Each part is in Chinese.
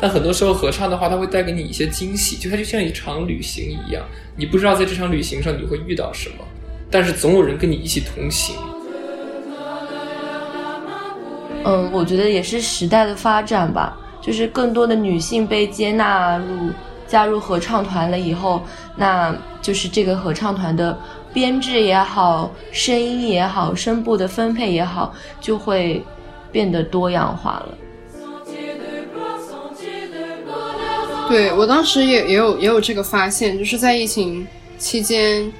但很多时候合唱的话，它会带给你一些惊喜，就它就像一场旅行一样，你不知道在这场旅行上你会遇到什么，但是总有人跟你一起同行。嗯，我觉得也是时代的发展吧，就是更多的女性被接纳入加入合唱团了以后，那就是这个合唱团的编制也好，声音也好，声部的分配也好，就会变得多样化了。对我当时也也有也有这个发现，就是在疫情期间，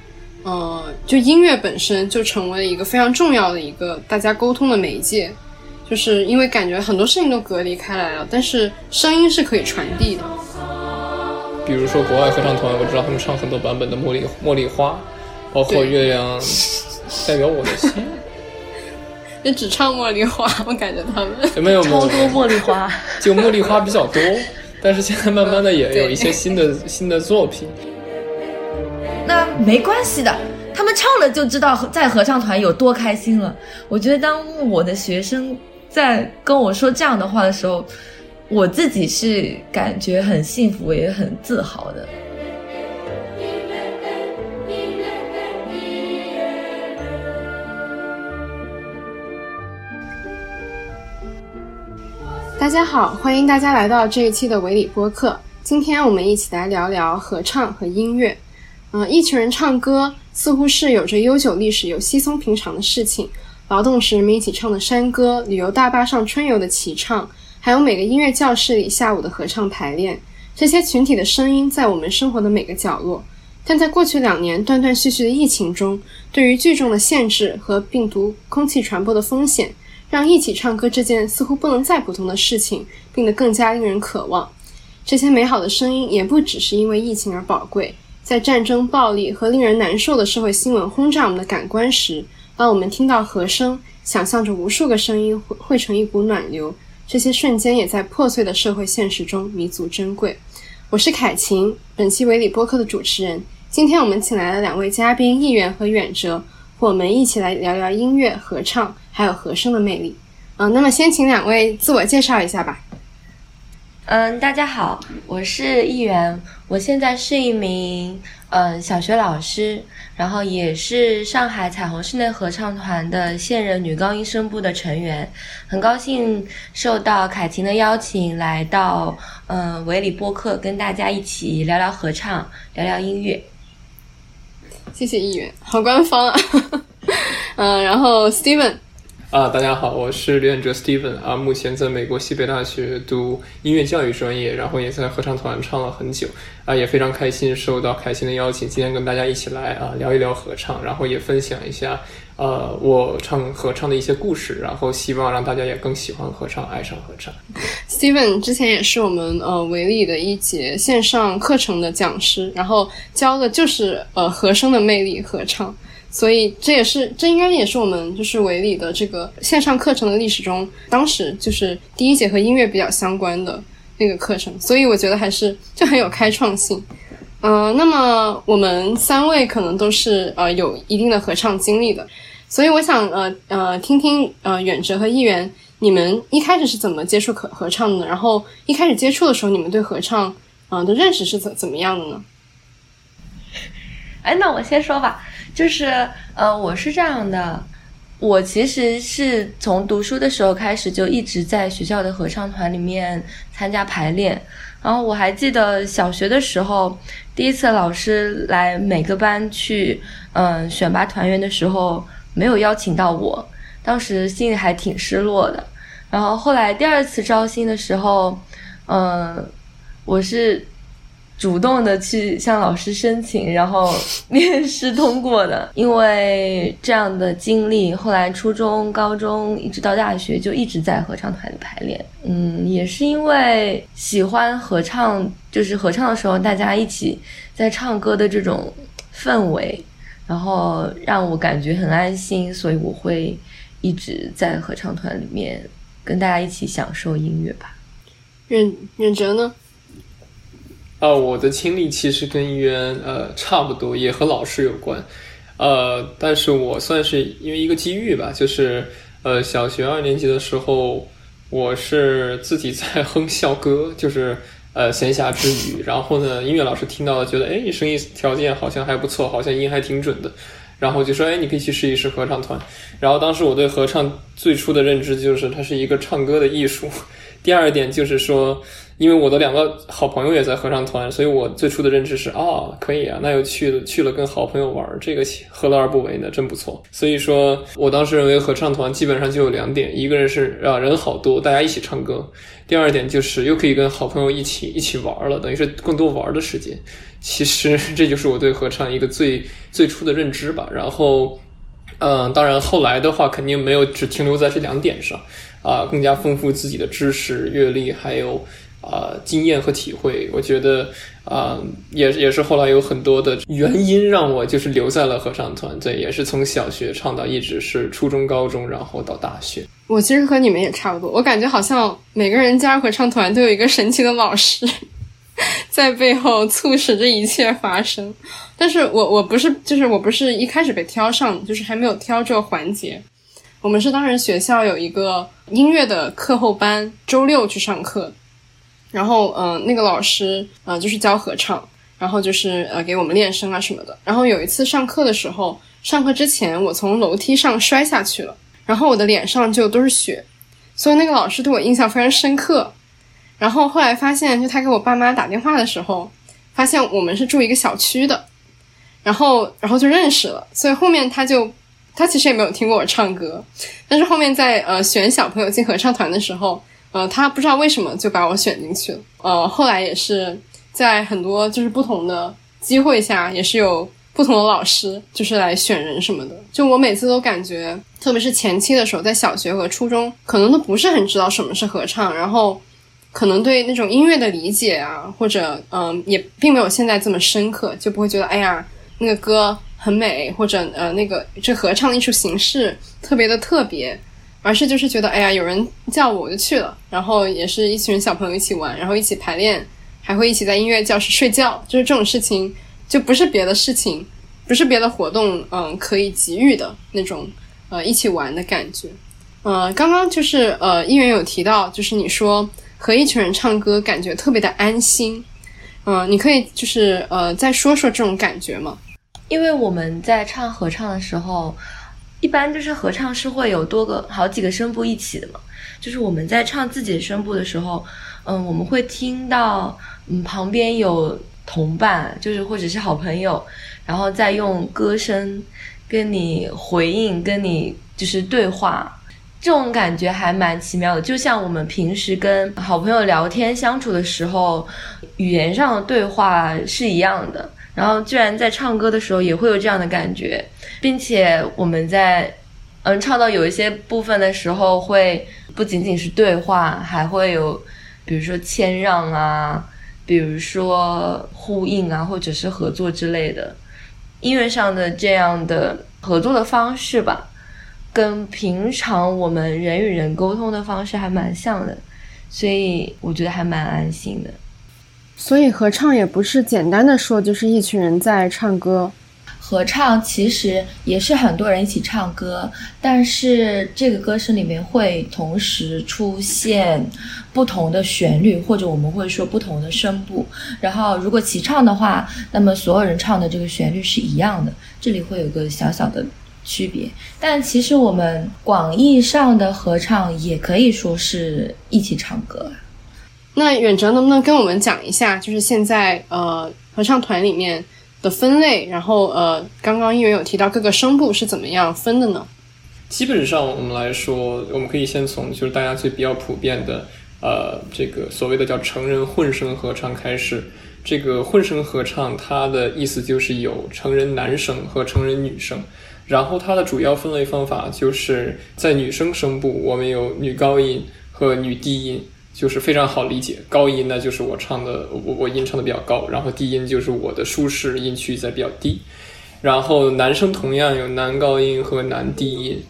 呃，就音乐本身就成为了一个非常重要的一个大家沟通的媒介，就是因为感觉很多事情都隔离开来了，但是声音是可以传递的。比如说国外合唱团，我知道他们唱很多版本的《茉莉茉莉花》，包括《月亮代表我的心》，也只唱茉莉花，我感觉他们有没有超多茉莉花，就茉莉花比较多。但是现在慢慢的也有一些新的 新的作品，那没关系的，他们唱了就知道在合唱团有多开心了。我觉得当我的学生在跟我说这样的话的时候，我自己是感觉很幸福也很自豪的。大家好，欢迎大家来到这一期的维里播客。今天我们一起来聊聊合唱和音乐。嗯，一群人唱歌似乎是有着悠久历史又稀松平常的事情。劳动时人们一起唱的山歌，旅游大巴上春游的齐唱，还有每个音乐教室里下午的合唱排练，这些群体的声音在我们生活的每个角落。但在过去两年断断续续的疫情中，对于聚众的限制和病毒空气传播的风险。让一起唱歌这件似乎不能再普通的事情变得更加令人渴望。这些美好的声音也不只是因为疫情而宝贵。在战争、暴力和令人难受的社会新闻轰炸我们的感官时，当我们听到和声，想象着无数个声音汇汇成一股暖流，这些瞬间也在破碎的社会现实中弥足珍贵。我是凯晴，本期维里播客的主持人。今天我们请来了两位嘉宾，议员和远哲，我们一起来聊聊音乐、合唱。还有和声的魅力，嗯，那么先请两位自我介绍一下吧。嗯，大家好，我是议员，我现在是一名嗯小学老师，然后也是上海彩虹室内合唱团的现任女高音声部的成员，很高兴受到凯婷的邀请来到嗯维里播客，跟大家一起聊聊合唱，聊聊音乐。谢谢议员，好官方啊。嗯，然后 Steven。啊，大家好，我是刘远哲 Steven 啊，目前在美国西北大学读音乐教育专业，然后也在合唱团唱了很久啊，也非常开心受到凯欣的邀请，今天跟大家一起来啊聊一聊合唱，然后也分享一下呃我唱合唱的一些故事，然后希望让大家也更喜欢合唱，爱上合唱。Steven 之前也是我们呃维利的一节线上课程的讲师，然后教的就是呃和声的魅力合唱。所以这也是，这应该也是我们就是维理的这个线上课程的历史中，当时就是第一节和音乐比较相关的那个课程。所以我觉得还是就很有开创性。嗯，那么我们三位可能都是呃有一定的合唱经历的，所以我想呃呃听听呃远哲和议员，你们一开始是怎么接触合合唱的？然后一开始接触的时候，你们对合唱嗯的认识是怎怎么样的呢？哎，那我先说吧。就是，呃，我是这样的，我其实是从读书的时候开始就一直在学校的合唱团里面参加排练。然后我还记得小学的时候，第一次老师来每个班去，嗯，选拔团员的时候没有邀请到我，当时心里还挺失落的。然后后来第二次招新的时候，嗯，我是。主动的去向老师申请，然后面试通过的。因为这样的经历，后来初中、高中一直到大学就一直在合唱团里排练。嗯，也是因为喜欢合唱，就是合唱的时候大家一起在唱歌的这种氛围，然后让我感觉很安心，所以我会一直在合唱团里面跟大家一起享受音乐吧。远远哲呢？啊，我的经历其实跟医院呃差不多，也和老师有关，呃，但是我算是因为一个机遇吧，就是呃小学二年级的时候，我是自己在哼校歌，就是呃闲暇之余，然后呢，音乐老师听到了，觉得哎，你声音条件好像还不错，好像音还挺准的，然后就说哎，你可以去试一试合唱团。然后当时我对合唱最初的认知就是它是一个唱歌的艺术。第二点就是说。因为我的两个好朋友也在合唱团，所以我最初的认知是啊，可以啊，那又去了去了跟好朋友玩，这个何乐而不为呢？真不错。所以说我当时认为合唱团基本上就有两点：一个人是啊人好多，大家一起唱歌；第二点就是又可以跟好朋友一起一起玩了，等于是更多玩的时间。其实这就是我对合唱一个最最初的认知吧。然后，嗯，当然后来的话肯定没有只停留在这两点上，啊，更加丰富自己的知识、阅历，还有。啊，经验和体会，我觉得啊，也也是后来有很多的原因让我就是留在了合唱团。对，也是从小学唱到一直是初中、高中，然后到大学。我其实和你们也差不多，我感觉好像每个人加入合唱团都有一个神奇的老师 在背后促使这一切发生。但是我我不是，就是我不是一开始被挑上，就是还没有挑这个环节。我们是当时学校有一个音乐的课后班，周六去上课。然后，嗯，那个老师，呃，就是教合唱，然后就是呃给我们练声啊什么的。然后有一次上课的时候，上课之前我从楼梯上摔下去了，然后我的脸上就都是血，所以那个老师对我印象非常深刻。然后后来发现，就他给我爸妈打电话的时候，发现我们是住一个小区的，然后然后就认识了。所以后面他就他其实也没有听过我唱歌，但是后面在呃选小朋友进合唱团的时候。呃，他不知道为什么就把我选进去了。呃，后来也是在很多就是不同的机会下，也是有不同的老师就是来选人什么的。就我每次都感觉，特别是前期的时候，在小学和初中，可能都不是很知道什么是合唱，然后可能对那种音乐的理解啊，或者嗯，也并没有现在这么深刻，就不会觉得哎呀那个歌很美，或者呃那个这合唱的艺术形式特别的特别。而是就是觉得，哎呀，有人叫我，我就去了。然后也是一群小朋友一起玩，然后一起排练，还会一起在音乐教室睡觉。就是这种事情，就不是别的事情，不是别的活动，嗯，可以给予的那种，呃，一起玩的感觉。呃，刚刚就是呃，议员有提到，就是你说和一群人唱歌，感觉特别的安心。嗯，你可以就是呃，再说说这种感觉吗？因为我们在唱合唱的时候。一般就是合唱是会有多个好几个声部一起的嘛，就是我们在唱自己的声部的时候，嗯，我们会听到嗯旁边有同伴，就是或者是好朋友，然后再用歌声跟你回应，跟你就是对话，这种感觉还蛮奇妙的，就像我们平时跟好朋友聊天相处的时候，语言上的对话是一样的。然后，居然在唱歌的时候也会有这样的感觉，并且我们在嗯唱到有一些部分的时候，会不仅仅是对话，还会有比如说谦让啊，比如说呼应啊，或者是合作之类的音乐上的这样的合作的方式吧，跟平常我们人与人沟通的方式还蛮像的，所以我觉得还蛮安心的。所以合唱也不是简单的说，就是一群人在唱歌。合唱其实也是很多人一起唱歌，但是这个歌声里面会同时出现不同的旋律，或者我们会说不同的声部。然后如果齐唱的话，那么所有人唱的这个旋律是一样的，这里会有个小小的区别。但其实我们广义上的合唱也可以说是一起唱歌。那远哲能不能跟我们讲一下，就是现在呃合唱团里面的分类，然后呃刚刚议员有提到各个声部是怎么样分的呢？基本上我们来说，我们可以先从就是大家最比较普遍的呃这个所谓的叫成人混声合唱开始。这个混声合唱它的意思就是有成人男声和成人女声，然后它的主要分类方法就是在女生声部我们有女高音和女低音。就是非常好理解，高音呢就是我唱的，我我音唱的比较高，然后低音就是我的舒适音区在比较低，然后男生同样有男高音和男低音，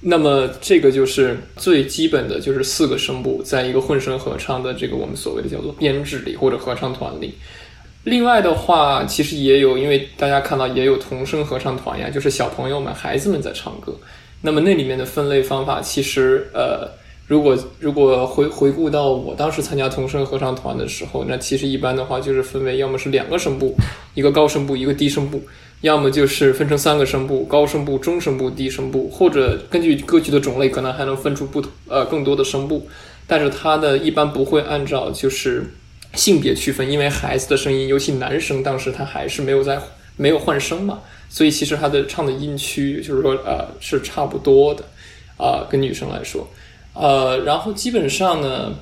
那么这个就是最基本的就是四个声部，在一个混声合唱的这个我们所谓的叫做编制里或者合唱团里。另外的话，其实也有，因为大家看到也有童声合唱团呀，就是小朋友们、孩子们在唱歌，那么那里面的分类方法其实呃。如果如果回回顾到我当时参加童声合唱团的时候，那其实一般的话就是分为要么是两个声部，一个高声部，一个低声部，要么就是分成三个声部，高声部、中声部、低声部，或者根据歌曲的种类，可能还能分出不同呃更多的声部。但是它的一般不会按照就是性别区分，因为孩子的声音，尤其男生，当时他还是没有在没有换声嘛，所以其实他的唱的音区就是说呃是差不多的啊、跟女生来说。呃，然后基本上呢，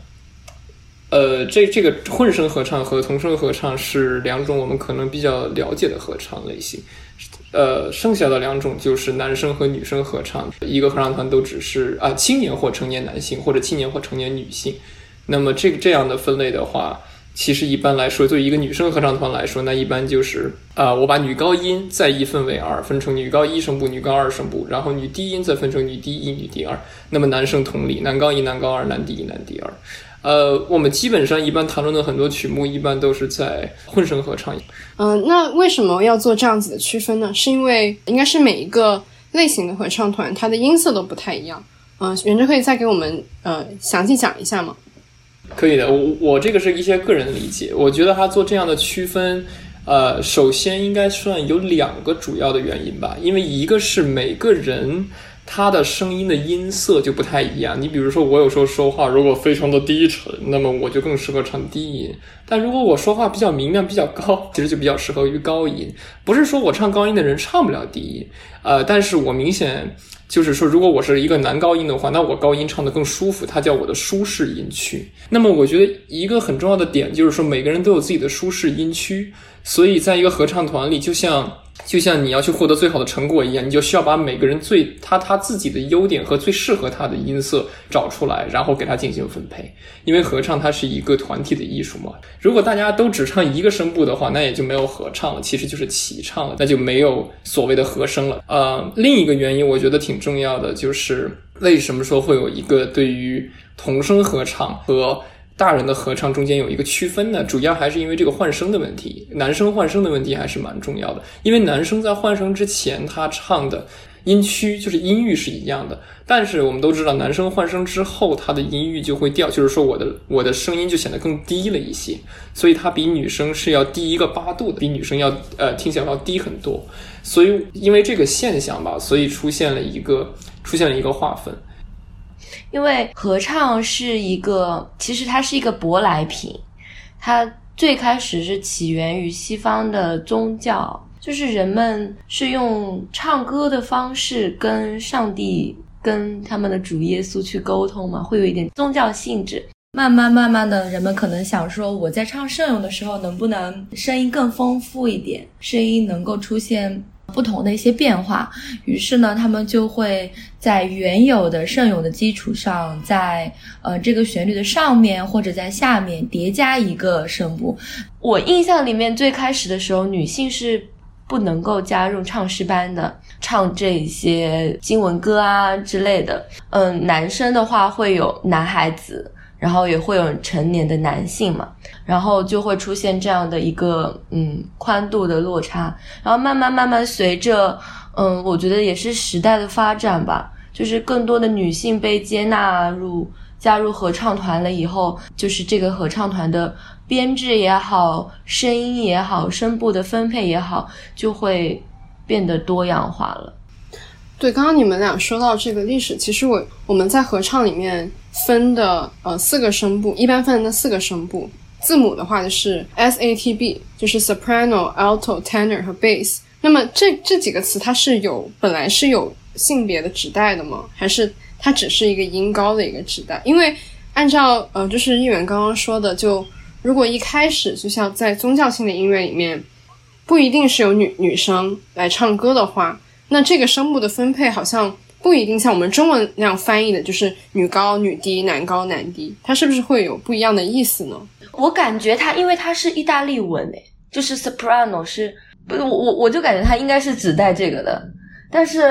呃，这这个混声合唱和童声合唱是两种我们可能比较了解的合唱类型。呃，剩下的两种就是男生和女生合唱，一个合唱团都只是啊、青年或成年男性或者青年或成年女性。那么这个这样的分类的话，其实一般来说，作为一个女生合唱团来说，那一般就是啊、我把女高音再一分为二，分成女高一声部、女高二声部，然后女低音再分成女低一、女低二。那么男生同理，男高一、男高二、男低一、男低二。呃，我们基本上一般谈论的很多曲目，一般都是在混声合唱。嗯、那为什么要做这样子的区分呢？是因为应该是每一个类型的合唱团，它的音色都不太一样。嗯、袁哲可以再给我们呃详细讲一下吗？可以的，我我这个是一些个人理解，我觉得他做这样的区分，呃，首先应该算有两个主要的原因吧，因为一个是每个人他的声音的音色就不太一样，你比如说我有时候说话如果非常的低沉，那么我就更适合唱低音，但如果我说话比较明亮、比较高，其实就比较适合于高音。不是说我唱高音的人唱不了低音，呃，但是我明显。就是说，如果我是一个男高音的话，那我高音唱得更舒服，它叫我的舒适音区。那么，我觉得一个很重要的点就是说，每个人都有自己的舒适音区，所以在一个合唱团里，就像就像你要去获得最好的成果一样，你就需要把每个人最他他自己的优点和最适合他的音色找出来，然后给他进行分配。因为合唱它是一个团体的艺术嘛，如果大家都只唱一个声部的话，那也就没有合唱了，其实就是齐唱了，那就没有所谓的和声了。呃，另一个原因我觉得挺重要的，就是为什么说会有一个对于童声合唱和大人的合唱中间有一个区分呢？主要还是因为这个换声的问题，男生换声的问题还是蛮重要的。因为男生在换声之前，他唱的音区就是音域是一样的，但是我们都知道，男生换声之后，他的音域就会掉，就是说我的我的声音就显得更低了一些，所以他比女生是要低一个八度的，比女生要呃听起来要低很多。所以因为这个现象吧，所以出现了一个出现了一个划分。因为合唱是一个，其实它是一个舶来品，它最开始是起源于西方的宗教，就是人们是用唱歌的方式跟上帝、跟他们的主耶稣去沟通嘛，会有一点宗教性质。慢慢慢慢的，人们可能想说，我在唱圣咏的时候，能不能声音更丰富一点，声音能够出现不同的一些变化。于是呢，他们就会在原有的圣咏的基础上，在呃这个旋律的上面或者在下面叠加一个声部。我印象里面最开始的时候，女性是不能够加入唱诗班的，唱这些经文歌啊之类的。嗯，男生的话会有男孩子。然后也会有成年的男性嘛，然后就会出现这样的一个嗯宽度的落差，然后慢慢慢慢随着嗯，我觉得也是时代的发展吧，就是更多的女性被接纳入加入合唱团了以后，就是这个合唱团的编制也好，声音也好，声部的分配也好，就会变得多样化了。对，刚刚你们俩说到这个历史，其实我我们在合唱里面分的呃四个声部，一般分的四个声部，字母的话就是 S A T B，就是 soprano、alto、tenor 和 bass。那么这这几个词它是有本来是有性别的指代的吗？还是它只是一个音高的一个指代？因为按照呃就是议员刚刚说的，就如果一开始就像在宗教性的音乐里面，不一定是有女女生来唱歌的话。那这个声部的分配好像不一定像我们中文那样翻译的，就是女高女低，男高男低，它是不是会有不一样的意思呢？我感觉它，因为它是意大利文诶，就是 soprano 是，不是，我我我就感觉它应该是指代这个的，但是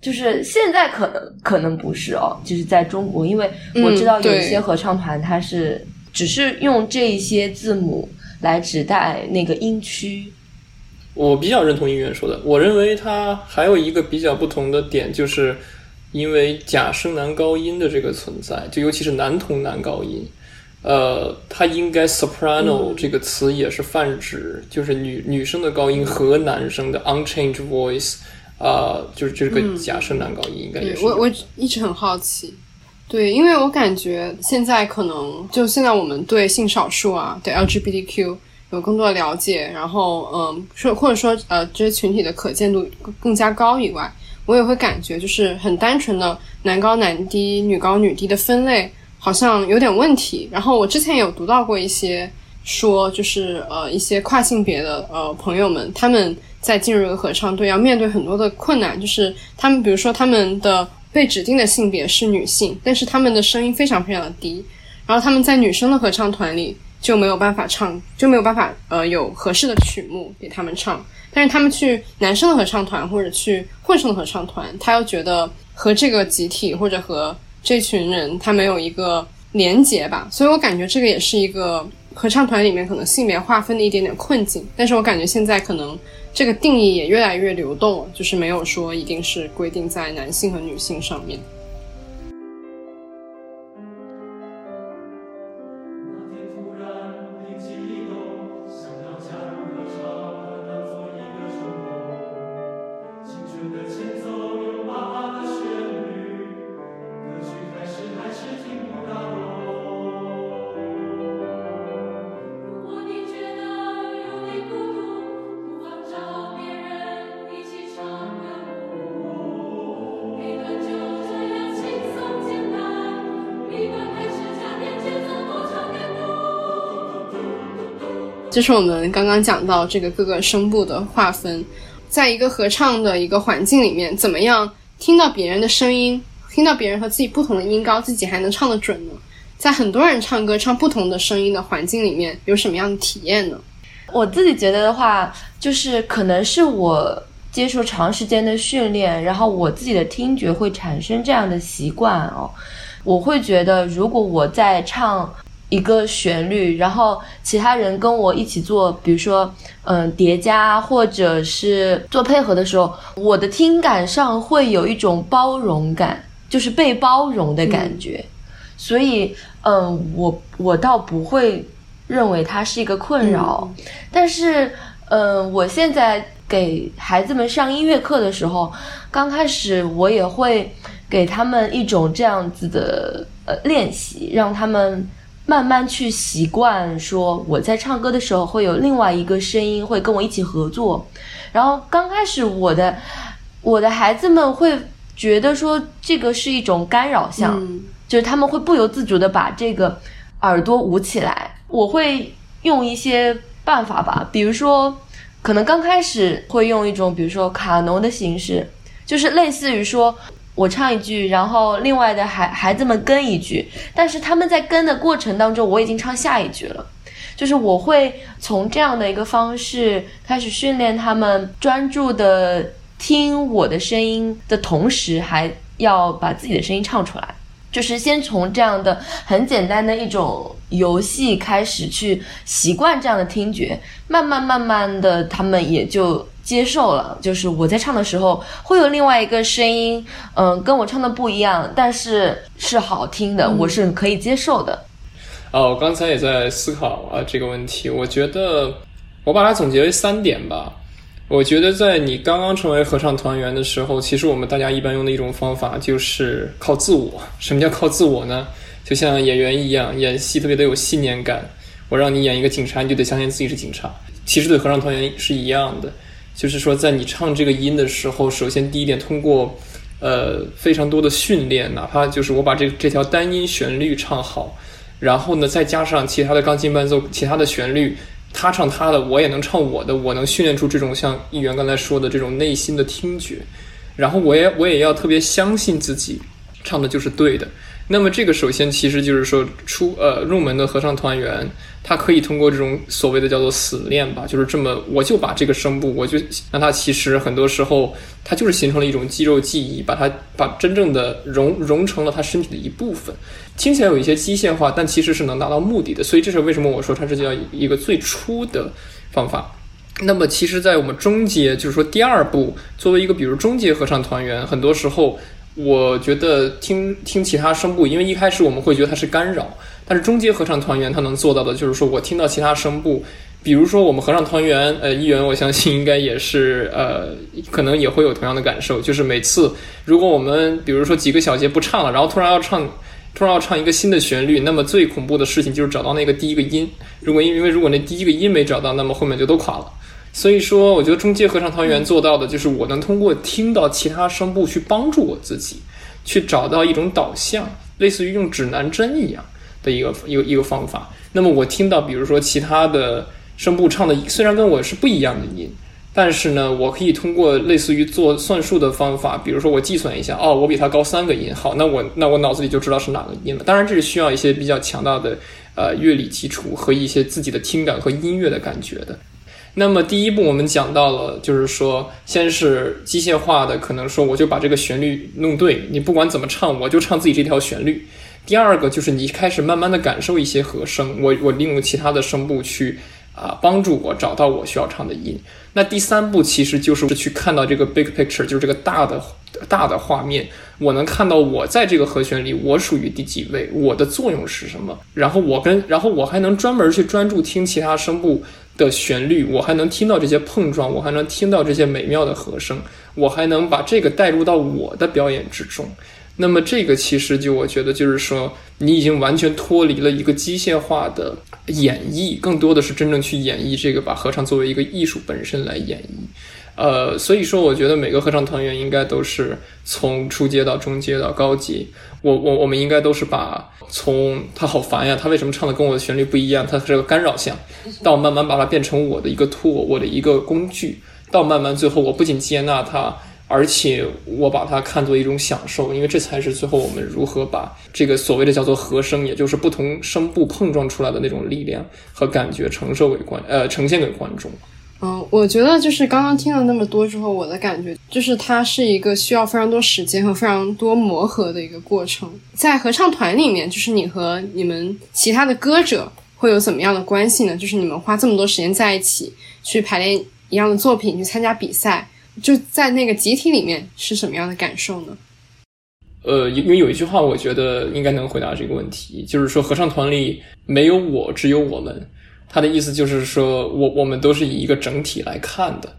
就是现在可能可能不是哦，就是在中国，因为我知道有一些合唱团它是只是用这一些字母来指代那个音区。我比较认同音源说的，我认为它还有一个比较不同的点，就是因为假声男高音的这个存在，就尤其是男童男高音，呃，它应该 soprano 这个词也是泛指，就是女女生的高音和男生的 unchanged voice，啊、就是这个假声男高音应该也是我我一直很好奇，对，因为我感觉现在可能就现在我们对性少数啊，对 LGBTQ 有更多了解，然后嗯，说或者说呃这些群体的可见度更加高以外，我也会感觉就是很单纯的男高男低、女高女低的分类好像有点问题。然后我之前有读到过一些说，就是呃一些跨性别的呃朋友们，他们在进入合唱队要面对很多的困难，就是他们比如说他们的被指定的性别是女性，但是他们的声音非常非常的低，然后他们在女生的合唱团里就没有办法唱，就没有办法呃有合适的曲目给他们唱，但是他们去男生的合唱团或者去混声的合唱团，他又觉得和这个集体或者和这群人他没有一个连结吧，所以我感觉这个也是一个合唱团里面可能性别划分的一点点困境，但是我感觉现在可能这个定义也越来越流动了，就是没有说一定是规定在男性和女性上面。鼓。这是我们刚刚讲到这个各个声部的划分，在一个合唱的一个环境里面，怎么样听到别人的声音，听到别人和自己不同的音高，自己还能唱得准呢？在很多人唱歌唱不同的声音的环境里面，有什么样的体验呢？我自己觉得的话，就是可能是我接受长时间的训练，然后我自己的听觉会产生这样的习惯哦。我会觉得，如果我在唱一个旋律，然后其他人跟我一起做，比如说嗯叠加或者是做配合的时候，我的听感上会有一种包容感，就是被包容的感觉。所以，嗯，我我倒不会认为它是一个困扰，但是，嗯，我现在给孩子们上音乐课的时候，刚开始我也会给他们一种这样子的呃练习，让他们慢慢去习惯，说我在唱歌的时候会有另外一个声音会跟我一起合作，然后刚开始我的我的孩子们会觉得说这个是一种干扰项。嗯就是他们会不由自主的把这个耳朵捂起来。我会用一些办法吧，比如说，可能刚开始会用一种，比如说卡农的形式，就是类似于说我唱一句，然后另外的孩孩子们跟一句，但是他们在跟的过程当中，我已经唱下一句了。就是我会从这样的一个方式开始训练他们专注的听我的声音的同时，还要把自己的声音唱出来。就是先从这样的很简单的一种游戏开始去习惯这样的听觉，慢慢慢慢的，他们也就接受了。就是我在唱的时候，会有另外一个声音，嗯，跟我唱的不一样，但是是好听的，我是可以接受的。哦，我刚才也在思考啊这个问题，我觉得我把它总结为三点吧。我觉得在你刚刚成为合唱团员的时候，其实我们大家一般用的一种方法就是靠自我。什么叫靠自我呢？就像演员一样，演戏特别的有信念感。我让你演一个警察，你就得相信自己是警察。其实对合唱团员是一样的，就是说在你唱这个音的时候，首先第一点，通过呃非常多的训练，哪怕就是我把这这条单音旋律唱好，然后呢再加上其他的钢琴伴奏、其他的旋律。他唱他的，我也能唱我的，我能训练出这种像议员刚才说的这种内心的听觉，然后我也我也要特别相信自己唱的就是对的。那么这个首先其实就是说出呃入门的合唱团员，他可以通过这种所谓的叫做死练吧，就是这么我就把这个声部，我就让它其实很多时候它就是形成了一种肌肉记忆，把它把真正的融融成了他身体的一部分。听起来有一些机械化，但其实是能达到目的的。所以这是为什么我说它是叫一个最初的方法。那么其实，在我们中阶，就是说第二步，作为一个比如中阶合唱团员，很多时候我觉得听听其他声部，因为一开始我们会觉得它是干扰，但是中阶合唱团员他能做到的就是说我听到其他声部，比如说我们合唱团员，呃，议员，我相信应该也是，呃，可能也会有同样的感受，就是每次如果我们比如说几个小节不唱了，然后突然要唱。突然要唱一个新的旋律，那么最恐怖的事情就是找到那个第一个音。如果因为如果那第一个音没找到，那么后面就都垮了。所以说，我觉得中阶合唱团员做到的就是我能通过听到其他声部去帮助我自己，去找到一种导向，类似于用指南针一样的一个一个一个方法。那么我听到，比如说其他的声部唱的虽然跟我是不一样的音。但是呢，我可以通过类似于做算术的方法，比如说我计算一下，哦，我比他高三个音，好，那我那我脑子里就知道是哪个音了。当然，这是需要一些比较强大的呃乐理基础和一些自己的听感和音乐的感觉的。那么第一步我们讲到了，就是说，先是机械化的，可能说我就把这个旋律弄对，你不管怎么唱，我就唱自己这条旋律。第二个就是你开始慢慢的感受一些和声，我我利用其他的声部去啊帮助我找到我需要唱的音。那第三步其实就是去看到这个 big picture，就是这个大的大的画面，我能看到我在这个和弦里我属于第几位，我的作用是什么，然后我跟然后我还能专门去专注听其他声部的旋律，我还能听到这些碰撞，我还能听到这些美妙的和声，我还能把这个带入到我的表演之中。那么这个其实就我觉得就是说，你已经完全脱离了一个机械化的演绎，更多的是真正去演绎这个，把合唱作为一个艺术本身来演绎。呃，所以说我觉得每个合唱团员应该都是从初阶到中阶到高级，我我我们应该都是把从他好烦呀，他为什么唱的跟我的旋律不一样，他是个干扰项，到慢慢把它变成我的一个 tool，我的一个工具，到慢慢最后我不仅接纳它。而且我把它看作一种享受，因为这才是最后我们如何把这个所谓的叫做和声，也就是不同声部碰撞出来的那种力量和感觉承受给观呃呈现给观众。嗯，我觉得就是刚刚听了那么多之后，我的感觉就是它是一个需要非常多时间和非常多磨合的一个过程。在合唱团里面，就是你和你们其他的歌者会有怎么样的关系呢？就是你们花这么多时间在一起去排练一样的作品，去参加比赛。就在那个集体里面是什么样的感受呢？呃，因为有一句话，我觉得应该能回答这个问题，就是说合唱团里没有我，只有我们。他的意思就是说我我们都是以一个整体来看的，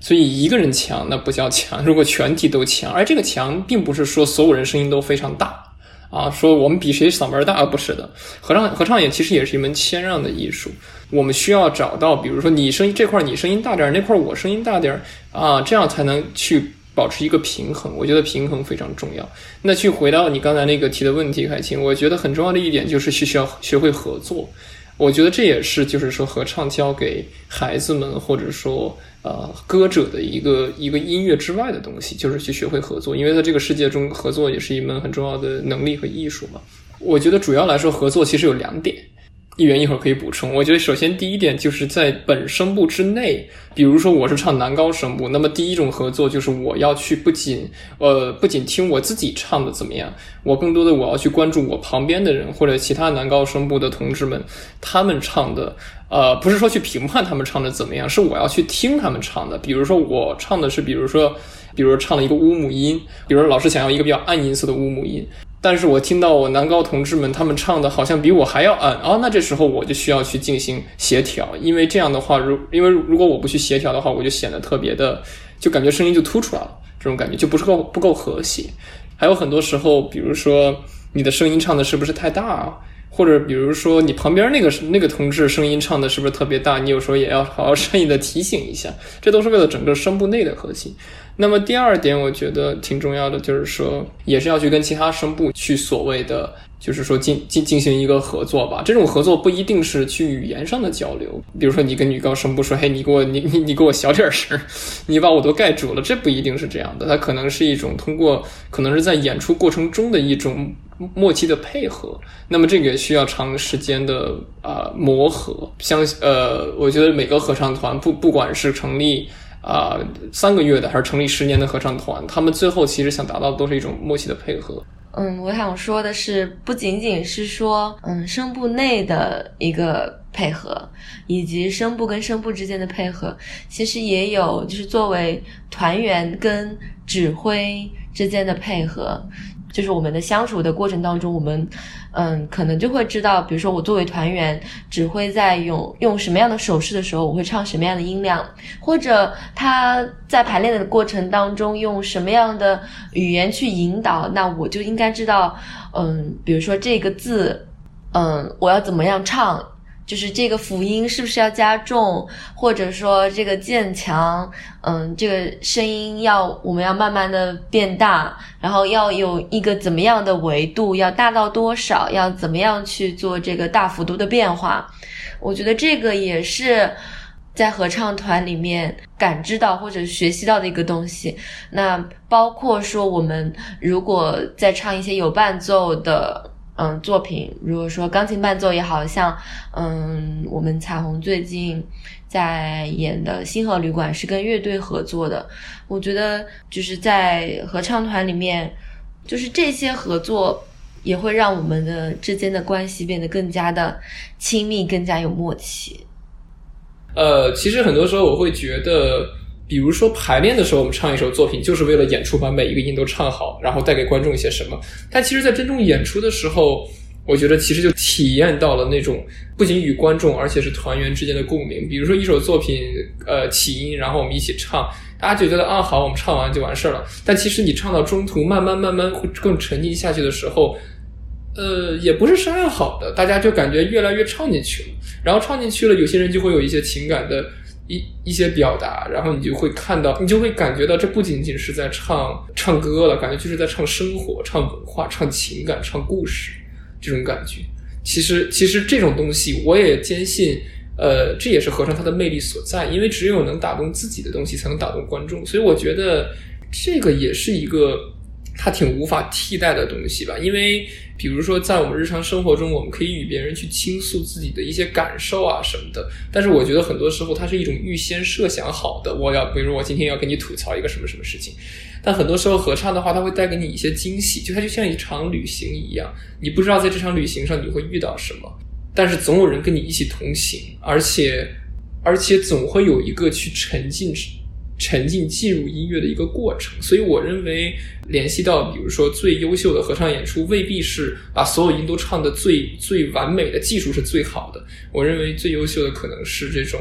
所以一个人强那不叫强，如果全体都强，而这个强并不是说所有人声音都非常大啊，说我们比谁嗓门大，不是的。合唱合唱也其实也是一门谦让的艺术。我们需要找到，比如说你声音这块你声音大点儿，那块我声音大点儿啊，这样才能去保持一个平衡。我觉得平衡非常重要。那去回到你刚才那个提的问题，海清，我觉得很重要的一点就是需要学会合作。我觉得这也是就是说合唱教给孩子们或者说呃歌者的一个一个音乐之外的东西，就是去学会合作。因为在这个世界中，合作也是一门很重要的能力和艺术嘛。我觉得主要来说，合作其实有两点。议员一会儿可以补充。我觉得首先第一点就是在本声部之内，比如说我是唱男高声部，那么第一种合作就是我要去不仅呃不仅听我自己唱的怎么样，我更多的我要去关注我旁边的人或者其他男高声部的同志们，他们唱的呃不是说去评判他们唱的怎么样，是我要去听他们唱的。比如说我唱的是，比如说比如说唱了一个乌母音，比如老师想要一个比较暗音色的乌母音。但是我听到我男高同志们他们唱的好像比我还要暗啊，那这时候我就需要去进行协调，因为这样的话，如因为如果我不去协调的话，我就显得特别的，就感觉声音就突出来了，这种感觉就不是够不够和谐。还有很多时候，比如说你的声音唱的是不是太大啊，或者比如说你旁边那个那个同志声音唱的是不是特别大，你有时候也要好好善意的提醒一下，这都是为了整个声部内的和谐。那么第二点，我觉得挺重要的，就是说，也是要去跟其他声部去所谓的，就是说进进进行一个合作吧。这种合作不一定是去语言上的交流，比如说你跟女高声部说，嘿，你给我你你你给我小点声，你把我都盖住了，这不一定是这样的。它可能是一种通过，可能是在演出过程中的一种默契的配合。那么这个需要长时间的啊磨合。相呃，我觉得每个合唱团不不管是成立。啊，三个月的还是成立十年的合唱团，他们最后其实想达到的都是一种默契的配合。嗯，我想说的是，不仅仅是说，嗯，声部内的一个配合，以及声部跟声部之间的配合，其实也有就是作为团员跟指挥之间的配合。就是我们的相处的过程当中，我们，嗯，可能就会知道，比如说我作为团员，只会在用用什么样的手势的时候，我会唱什么样的音量，或者他在排练的过程当中用什么样的语言去引导，那我就应该知道，嗯，比如说这个字，嗯，我要怎么样唱。就是这个辅音是不是要加重，或者说这个渐强，嗯，这个声音要我们要慢慢的变大，然后要有一个怎么样的维度，要大到多少，要怎么样去做这个大幅度的变化？我觉得这个也是在合唱团里面感知到或者学习到的一个东西。那包括说我们如果在唱一些有伴奏的。嗯，作品如果说钢琴伴奏也好像，嗯，我们彩虹最近在演的《星河旅馆》是跟乐队合作的，我觉得就是在合唱团里面，就是这些合作也会让我们的之间的关系变得更加的亲密，更加有默契。呃，其实很多时候我会觉得。比如说排练的时候，我们唱一首作品，就是为了演出把每一个音都唱好，然后带给观众一些什么。但其实，在真正演出的时候，我觉得其实就体验到了那种不仅与观众，而且是团员之间的共鸣。比如说一首作品，呃，起音，然后我们一起唱，大家就觉得啊，好，我们唱完就完事儿了。但其实你唱到中途，慢慢慢慢会更沉浸下去的时候，呃，也不是商量好的，大家就感觉越来越唱进去了。然后唱进去了，有些人就会有一些情感的。一一些表达，然后你就会看到，你就会感觉到，这不仅仅是在唱唱歌了，感觉就是在唱生活、唱文化、唱情感、唱故事这种感觉。其实，其实这种东西，我也坚信，呃，这也是合唱它的魅力所在，因为只有能打动自己的东西，才能打动观众。所以，我觉得这个也是一个它挺无法替代的东西吧，因为。比如说，在我们日常生活中，我们可以与别人去倾诉自己的一些感受啊什么的。但是，我觉得很多时候它是一种预先设想好的。我要，比如我今天要跟你吐槽一个什么什么事情。但很多时候合唱的话，它会带给你一些惊喜，就它就像一场旅行一样。你不知道在这场旅行上你会遇到什么，但是总有人跟你一起同行，而且，而且总会有一个去沉浸。沉浸进入音乐的一个过程，所以我认为联系到，比如说最优秀的合唱演出，未必是把所有音都唱的最最完美的技术是最好的。我认为最优秀的可能是这种，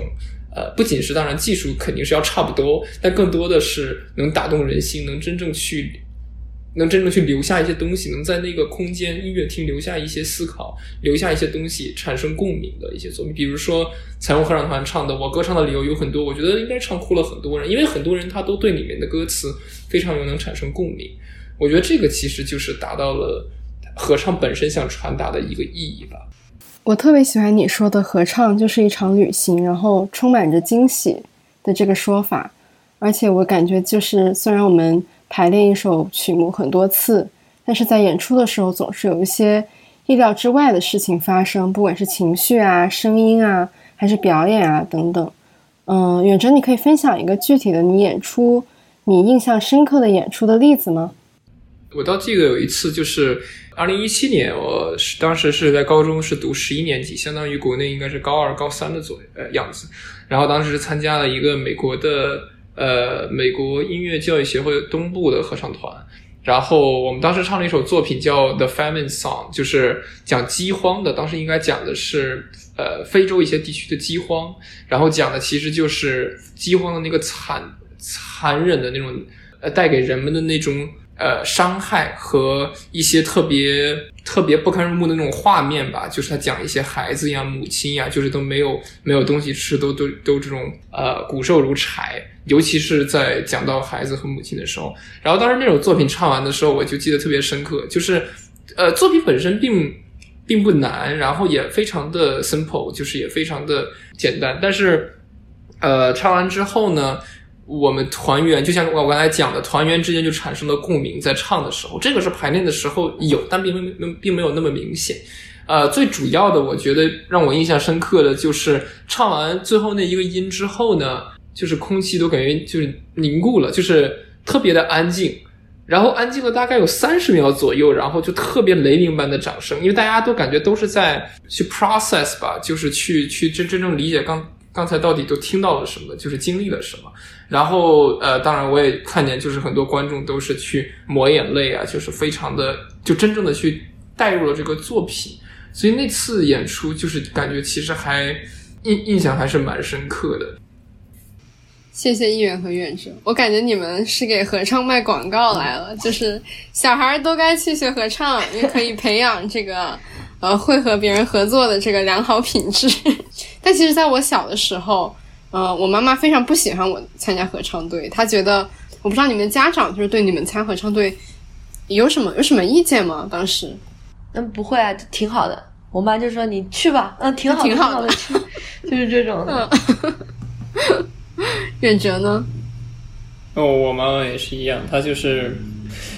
呃，不仅是当然技术肯定是要差不多，但更多的是能打动人心，能真正去。能真正去留下一些东西，能在那个空间音乐厅留下一些思考，留下一些东西，产生共鸣的一些作品。比如说彩虹合唱团唱的《我歌唱的理由》有很多，我觉得应该唱哭了很多人，因为很多人他都对里面的歌词非常有能产生共鸣。我觉得这个其实就是达到了合唱本身想传达的一个意义吧。我特别喜欢你说的合唱就是一场旅行，然后充满着惊喜的这个说法，而且我感觉就是虽然我们。排练一首曲目很多次，但是在演出的时候总是有一些意料之外的事情发生，不管是情绪啊、声音啊，还是表演啊等等。嗯，远哲，你可以分享一个具体的你演出你印象深刻的演出的例子吗？我倒记得有一次，就是二零一七年，我是当时是在高中，是读十一年级，相当于国内应该是高二、高三的左右呃样子。然后当时参加了一个美国的。呃，美国音乐教育协会东部的合唱团，然后我们当时唱了一首作品叫《The Famine Song》，就是讲饥荒的。当时应该讲的是呃非洲一些地区的饥荒，然后讲的其实就是饥荒的那个惨残忍的那种呃带给人们的那种。呃，伤害和一些特别特别不堪入目的那种画面吧，就是他讲一些孩子呀、母亲呀，就是都没有没有东西吃，都都都这种呃骨瘦如柴，尤其是在讲到孩子和母亲的时候。然后当时那首作品唱完的时候，我就记得特别深刻，就是呃作品本身并并不难，然后也非常的 simple，就是也非常的简单，但是呃唱完之后呢。我们团员就像我刚才讲的，团员之间就产生了共鸣，在唱的时候，这个是排练的时候有，但并没并没有那么明显。呃，最主要的，我觉得让我印象深刻的就是唱完最后那一个音之后呢，就是空气都感觉就是凝固了，就是特别的安静，然后安静了大概有三十秒左右，然后就特别雷鸣般的掌声，因为大家都感觉都是在去 process 吧，就是去去真真正理解刚。刚才到底都听到了什么，就是经历了什么。然后呃，当然我也看见，就是很多观众都是去抹眼泪啊，就是非常的就真正的去带入了这个作品。所以那次演出就是感觉其实还印印象还是蛮深刻的。谢谢议员和院者，我感觉你们是给合唱卖广告来了，就是小孩儿都该去学合唱，因为可以培养这个呃会和别人合作的这个良好品质。但其实，在我小的时候，呃，我妈妈非常不喜欢我参加合唱队，她觉得我不知道你们家长就是对你们参合唱队有什么有什么意见吗？当时嗯，不会啊，挺好的。我妈就说你去吧，嗯，挺好，挺好的就是这种的。远哲呢？哦，我妈妈也是一样，她就是，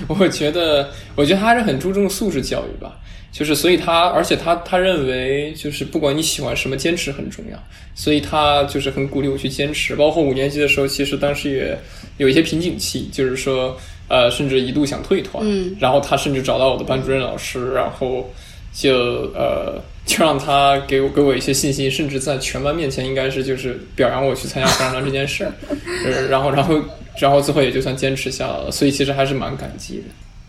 我觉得，我觉得她还是很注重素质教育吧，就是所以她，而且她她认为就是不管你喜欢什么，坚持很重要，所以她就是很鼓励我去坚持。包括五年级的时候，其实当时也有一些瓶颈期，就是说，呃，甚至一度想退团，嗯然后她甚至找到我的班主任老师，然后就呃。就让他给我给我一些信心，甚至在全班面前应该是就是表扬我去参加合唱团这件事儿，然后然后然后最后也就算坚持下来了，所以其实还是蛮感激的。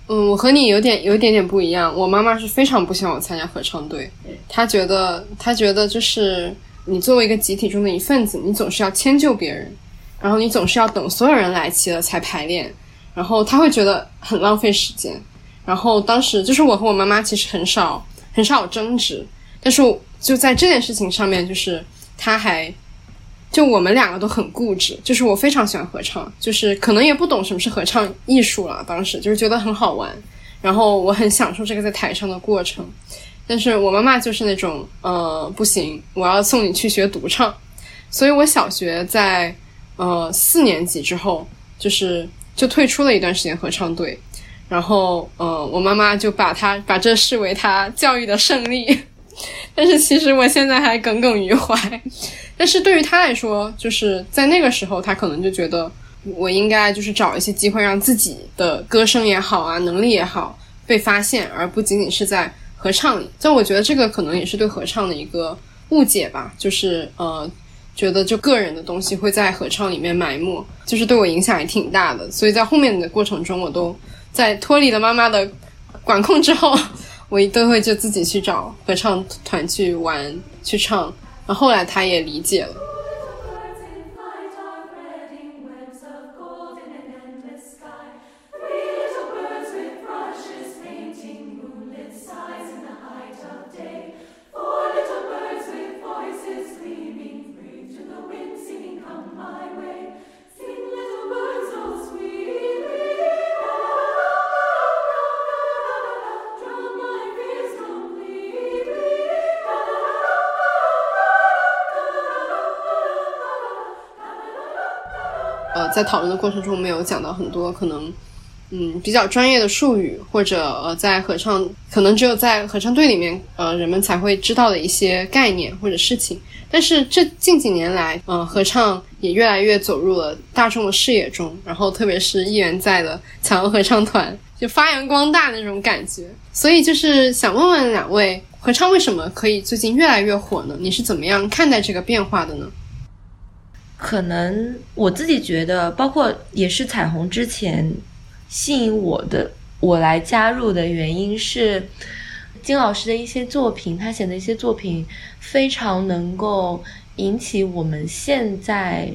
嗯，我和你有点有一点点不一样。我妈妈是非常不希望我参加合唱队，她觉得她觉得就是你作为一个集体中的一份子，你总是要迁就别人，然后你总是要等所有人来齐了才排练，然后她会觉得很浪费时间。然后当时就是我和我妈妈其实很少很少有争执，但是就在这件事情上面，就是他还就我们两个都很固执，就是我非常喜欢合唱，就是可能也不懂什么是合唱艺术了，当时就是觉得很好玩，然后我很享受这个在台上的过程。但是我妈妈就是那种，呃，不行，我要送你去学独唱。所以我小学在呃四年级之后，就是就退出了一段时间合唱队，然后呃，我妈妈就把她把这视为她教育的胜利。但是其实我现在还耿耿于怀。但是对于他来说，就是在那个时候，他可能就觉得我应该就是找一些机会让自己的歌声也好啊，能力也好被发现，而不仅仅是在合唱里。就我觉得这个可能也是对合唱的一个误解吧，就是呃，觉得就个人的东西会在合唱里面埋没，就是对我影响也挺大的。所以在后面的过程中，我都在脱离了妈妈的管控之后，我都会就自己去找合唱团去玩去唱。然后后来他也理解了。呃，在讨论的过程中，我们有讲到很多可能，嗯，比较专业的术语，或者呃，在合唱可能只有在合唱队里面，呃，人们才会知道的一些概念或者事情。但是这近几年来，呃，合唱也越来越走入了大众的视野中，然后特别是议员在的彩虹合唱团，就发扬光大那种感觉。所以就是想问问两位，合唱为什么可以最近越来越火呢？你是怎么样看待这个变化的呢？可能我自己觉得，包括也是彩虹之前吸引我的，我来加入的原因是金老师的一些作品，他写的一些作品非常能够引起我们现在。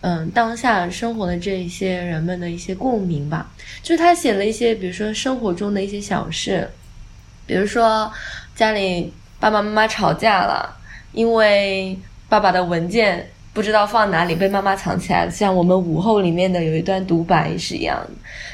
嗯，当下生活的这一些人们的一些共鸣吧，就是他写了一些，比如说生活中的一些小事，比如说家里爸爸妈妈吵架了，因为爸爸的文件不知道放哪里被妈妈藏起来了，像我们午后里面的有一段独白是一样的。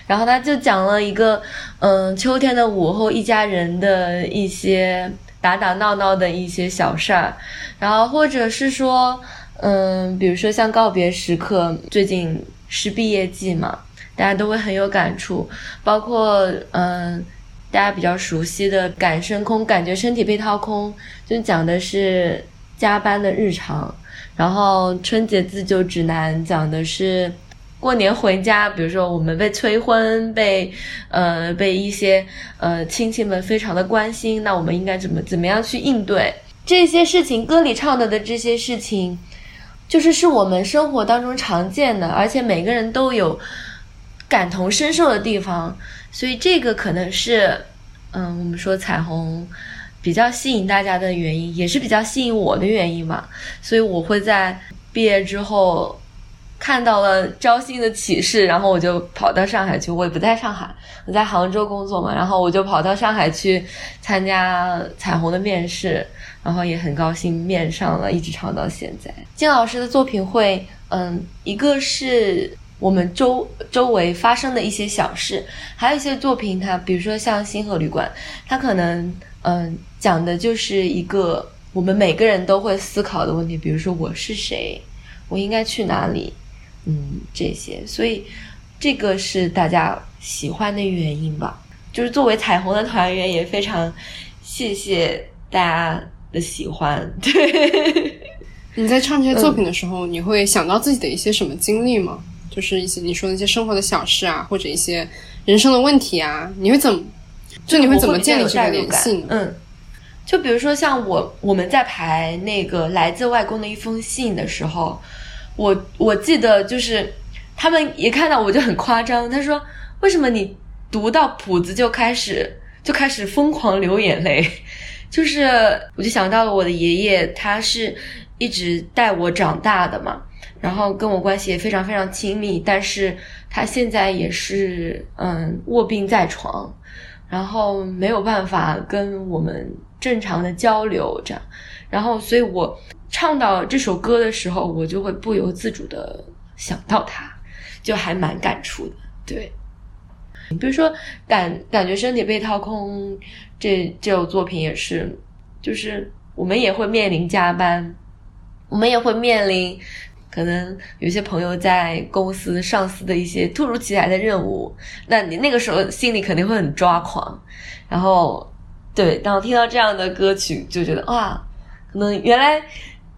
然后他就讲了一个，嗯，秋天的午后，一家人的一些打打闹闹的一些小事儿，然后或者是说，嗯，比如说像告别时刻，最近是毕业季嘛，大家都会很有感触，包括嗯。大家比较熟悉的《感升空》，感觉身体被掏空，就讲的是加班的日常。然后《春节自救指南》讲的是过年回家，比如说我们被催婚，被呃被一些呃亲戚们非常的关心，那我们应该怎么怎么样去应对这些事情？歌里唱的的这些事情，就是是我们生活当中常见的，而且每个人都有感同身受的地方，所以这个可能是，嗯，我们说彩虹比较吸引大家的原因，也是比较吸引我的原因嘛。所以我会在毕业之后看到了招新的启示，然后我就跑到上海去。我也不在上海，我在杭州工作嘛，然后我就跑到上海去参加彩虹的面试，然后也很高兴面上了，一直唱到现在。金老师的作品会，嗯，一个是我们周周围发生的一些小事，还有一些作品它，比如说像《星河旅馆》，它可能嗯讲的就是一个我们每个人都会思考的问题，比如说我是谁，我应该去哪里，嗯，这些，所以这个是大家喜欢的原因吧。就是作为彩虹的团员，也非常谢谢大家的喜欢。对，你在唱这些作品的时候，你会想到自己的一些什么经历吗？就是一些你说的一些生活的小事啊，或者一些人生的问题啊，你会怎么？就你会怎么建立这个联系呢？嗯，就比如说像我我们在排那个来自外公的一封信的时候，我我记得就是他们一看到我就很夸张，他说为什么你读到谱子就开始就开始疯狂流眼泪？就是我就想到了我的爷爷，他是一直带我长大的嘛，然后跟我关系也非常非常亲密，但是他现在也是嗯卧病在床。然后没有办法跟我们正常的交流，这样，然后所以我唱到这首歌的时候，我就会不由自主的想到他，就还蛮感触的。对，比如说感感觉身体被掏空这这首作品也是，就是我们也会面临加班，我们也会面临。可能有些朋友在公司上司的一些突如其来的任务，那你那个时候心里肯定会很抓狂。然后，对，当我听到这样的歌曲，就觉得哇，可能原来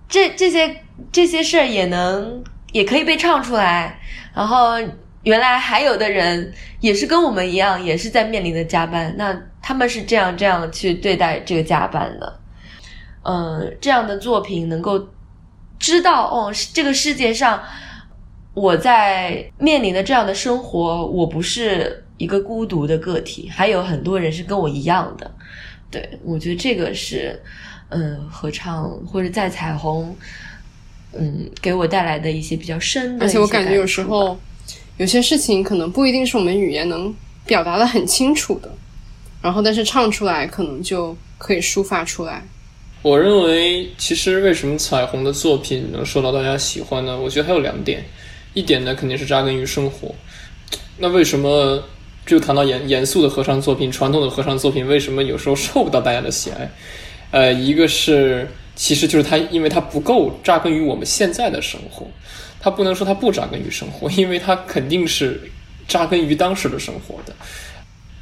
这这些这些事儿也能也可以被唱出来。然后，原来还有的人也是跟我们一样，也是在面临着加班。那他们是这样这样去对待这个加班的。嗯，这样的作品能够。知道哦，这个世界上我在面临的这样的生活，我不是一个孤独的个体，还有很多人是跟我一样的。对我觉得这个是，嗯，合唱或者在彩虹，嗯，给我带来的一些比较深的。而且我感觉有时候有些事情可能不一定是我们语言能表达的很清楚的，然后但是唱出来可能就可以抒发出来。我认为，其实为什么彩虹的作品能受到大家喜欢呢？我觉得还有两点，一点呢肯定是扎根于生活。那为什么就谈到严严肃的合唱作品、传统的合唱作品，为什么有时候受不到大家的喜爱？呃，一个是其实就是它，因为它不够扎根于我们现在的生活，它不能说它不扎根于生活，因为它肯定是扎根于当时的生活的。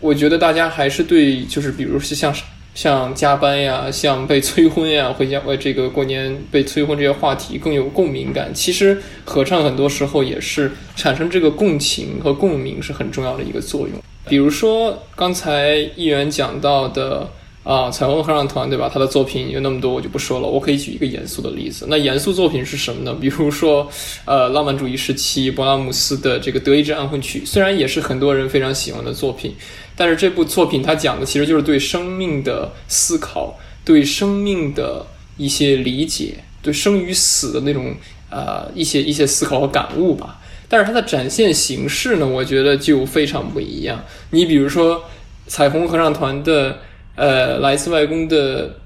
我觉得大家还是对，就是比如说像。像加班呀，像被催婚呀，回家呃这个过年被催婚这些话题更有共鸣感。其实合唱很多时候也是产生这个共情和共鸣是很重要的一个作用。比如说刚才议员讲到的啊，彩虹合唱团对吧？他的作品有那么多，我就不说了。我可以举一个严肃的例子。那严肃作品是什么呢？比如说呃，浪漫主义时期勃拉姆斯的这个德意志安魂曲，虽然也是很多人非常喜欢的作品。但是这部作品它讲的其实就是对生命的思考，对生命的一些理解，对生与死的那种呃一些一些思考和感悟吧。但是它的展现形式呢，我觉得就非常不一样。你比如说彩虹合唱团的呃来自外公的。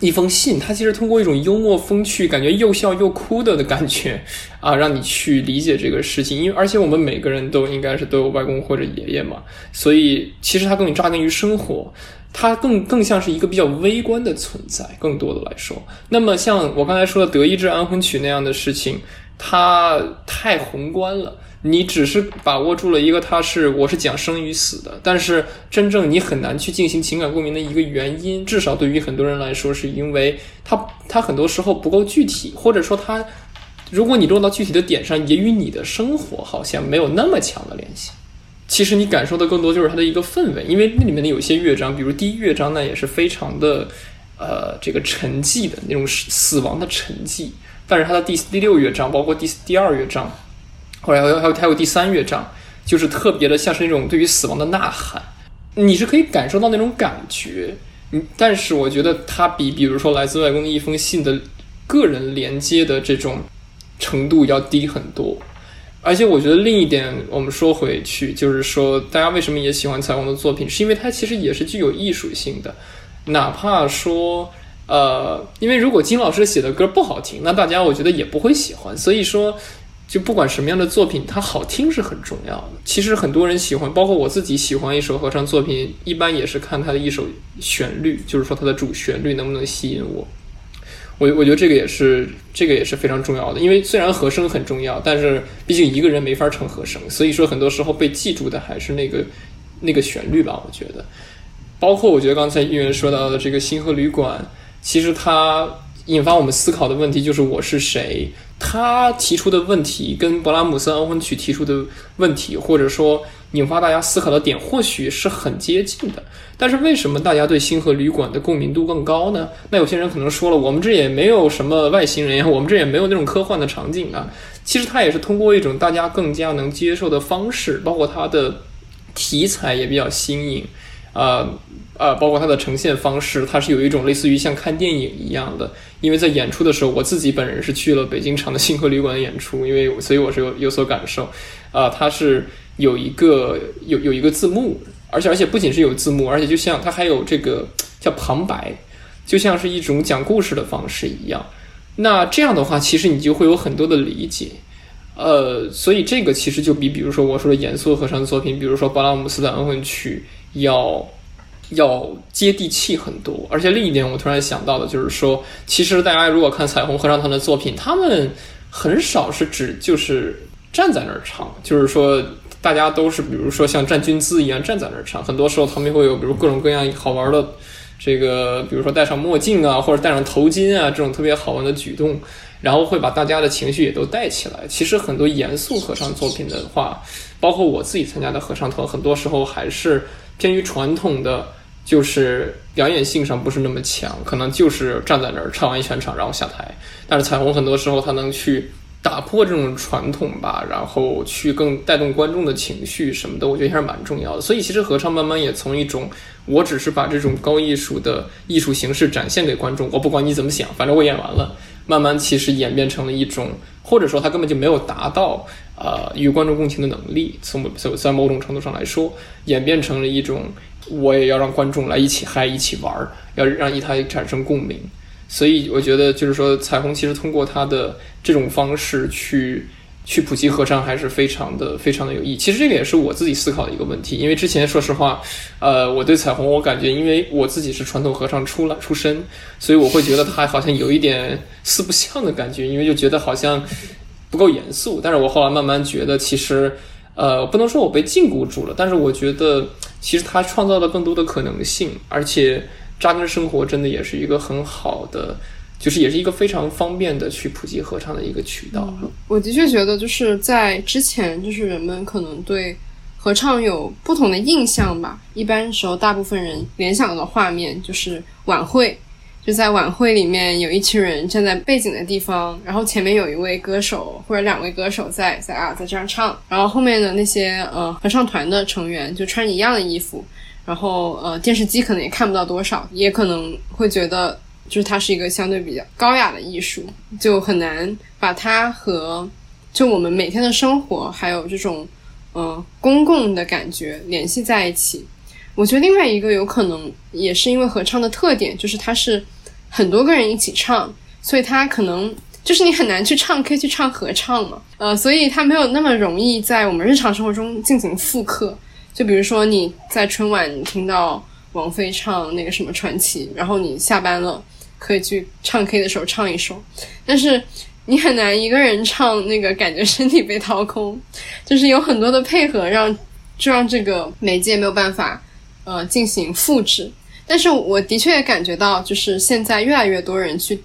一封信，它其实通过一种幽默风趣、感觉又笑又哭的的感觉啊，让你去理解这个事情。因为而且我们每个人都应该是都有外公或者爷爷嘛，所以其实它更扎根于生活，它更更像是一个比较微观的存在。更多的来说，那么像我刚才说的《德意志安魂曲》那样的事情，它太宏观了。你只是把握住了一个，它是我是讲生与死的，但是真正你很难去进行情感共鸣的一个原因，至少对于很多人来说，是因为它它很多时候不够具体，或者说它，如果你落到具体的点上，也与你的生活好像没有那么强的联系。其实你感受的更多就是它的一个氛围，因为那里面的有些乐章，比如第一乐章，那也是非常的呃这个沉寂的那种死亡的沉寂。但是它的第第六乐章，包括第第二乐章，后来还有还有还有第三乐章，就是特别的像是那种对于死亡的呐喊，你是可以感受到那种感觉。嗯，但是我觉得它比比如说来自外公的一封信的个人连接的这种程度要低很多。而且我觉得另一点，我们说回去，就是说大家为什么也喜欢彩虹的作品，是因为它其实也是具有艺术性的，哪怕说。呃，因为如果金老师写的歌不好听，那大家我觉得也不会喜欢。所以说，就不管什么样的作品，它好听是很重要的。其实很多人喜欢，包括我自己喜欢一首合唱作品，一般也是看它的一首旋律，就是说它的主旋律能不能吸引我。我我觉得这个也是这个也是非常重要的，因为虽然和声很重要，但是毕竟一个人没法成和声，所以说很多时候被记住的还是那个那个旋律吧。我觉得，包括我觉得刚才议员说到的这个星河旅馆。其实它引发我们思考的问题就是我是谁。他提出的问题跟勃拉姆斯安魂曲提出的问题，或者说引发大家思考的点，或许是很接近的。但是为什么大家对星河旅馆的共鸣度更高呢？那有些人可能说了，我们这也没有什么外星人呀，我们这也没有那种科幻的场景啊。其实它也是通过一种大家更加能接受的方式，包括它的题材也比较新颖，呃。呃，包括它的呈现方式，它是有一种类似于像看电影一样的。因为在演出的时候，我自己本人是去了北京场的星河旅馆演出，因为所以我是有有所感受。啊，它是有一个有有一个字幕，而且而且不仅是有字幕，而且就像它还有这个叫旁白，就像是一种讲故事的方式一样。那这样的话，其实你就会有很多的理解。呃，所以这个其实就比比如说我说的严肃合唱作品，比如说勃拉姆斯的安魂曲要。要接地气很多，而且另一点，我突然想到的就是说，其实大家如果看彩虹合唱团的作品，他们很少是指就是站在那儿唱，就是说大家都是比如说像站军姿一样站在那儿唱，很多时候他们会有比如各种各样好玩的这个，比如说戴上墨镜啊，或者戴上头巾啊这种特别好玩的举动，然后会把大家的情绪也都带起来。其实很多严肃合唱作品的话，包括我自己参加的合唱团，很多时候还是。偏于传统的，就是表演性上不是那么强，可能就是站在那儿唱完一全场，然后下台。但是彩虹很多时候它能去打破这种传统吧，然后去更带动观众的情绪什么的，我觉得还是蛮重要的。所以其实合唱慢慢也从一种我只是把这种高艺术的艺术形式展现给观众，我不管你怎么想，反正我演完了，慢慢其实演变成了一种，或者说他根本就没有达到。呃，与观众共情的能力，从某在某种程度上来说，演变成了一种，我也要让观众来一起嗨，一起玩儿，要让一台产生共鸣。所以我觉得，就是说，彩虹其实通过它的这种方式去去普及合唱，还是非常的非常的有意义。其实这个也是我自己思考的一个问题，因为之前说实话，呃，我对彩虹，我感觉因为我自己是传统合唱出来出身，所以我会觉得它好像有一点四不像的感觉，因为就觉得好像。不够严肃，但是我后来慢慢觉得，其实，呃，不能说我被禁锢住了，但是我觉得，其实它创造了更多的可能性，而且扎根生活真的也是一个很好的，就是也是一个非常方便的去普及合唱的一个渠道。我的确觉得，就是在之前，就是人们可能对合唱有不同的印象吧，一般时候，大部分人联想的画面就是晚会。就在晚会里面，有一群人站在背景的地方，然后前面有一位歌手或者两位歌手在在啊在这样唱，然后后面的那些呃合唱团的成员就穿一样的衣服，然后呃电视机可能也看不到多少，也可能会觉得就是它是一个相对比较高雅的艺术，就很难把它和就我们每天的生活还有这种呃公共的感觉联系在一起。我觉得另外一个有可能也是因为合唱的特点，就是它是。很多个人一起唱，所以他可能就是你很难去唱 K 去唱合唱嘛，呃，所以他没有那么容易在我们日常生活中进行复刻。就比如说你在春晚你听到王菲唱那个什么传奇，然后你下班了可以去唱 K 的时候唱一首，但是你很难一个人唱那个感觉身体被掏空，就是有很多的配合让就让这个媒介没有办法呃进行复制。但是我的确也感觉到，就是现在越来越多人去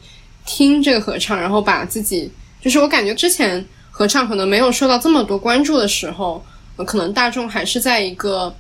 听这个合唱，然后把自己，就是我感觉之前合唱可能没有受到这么多关注的时候，可能大众还是在一个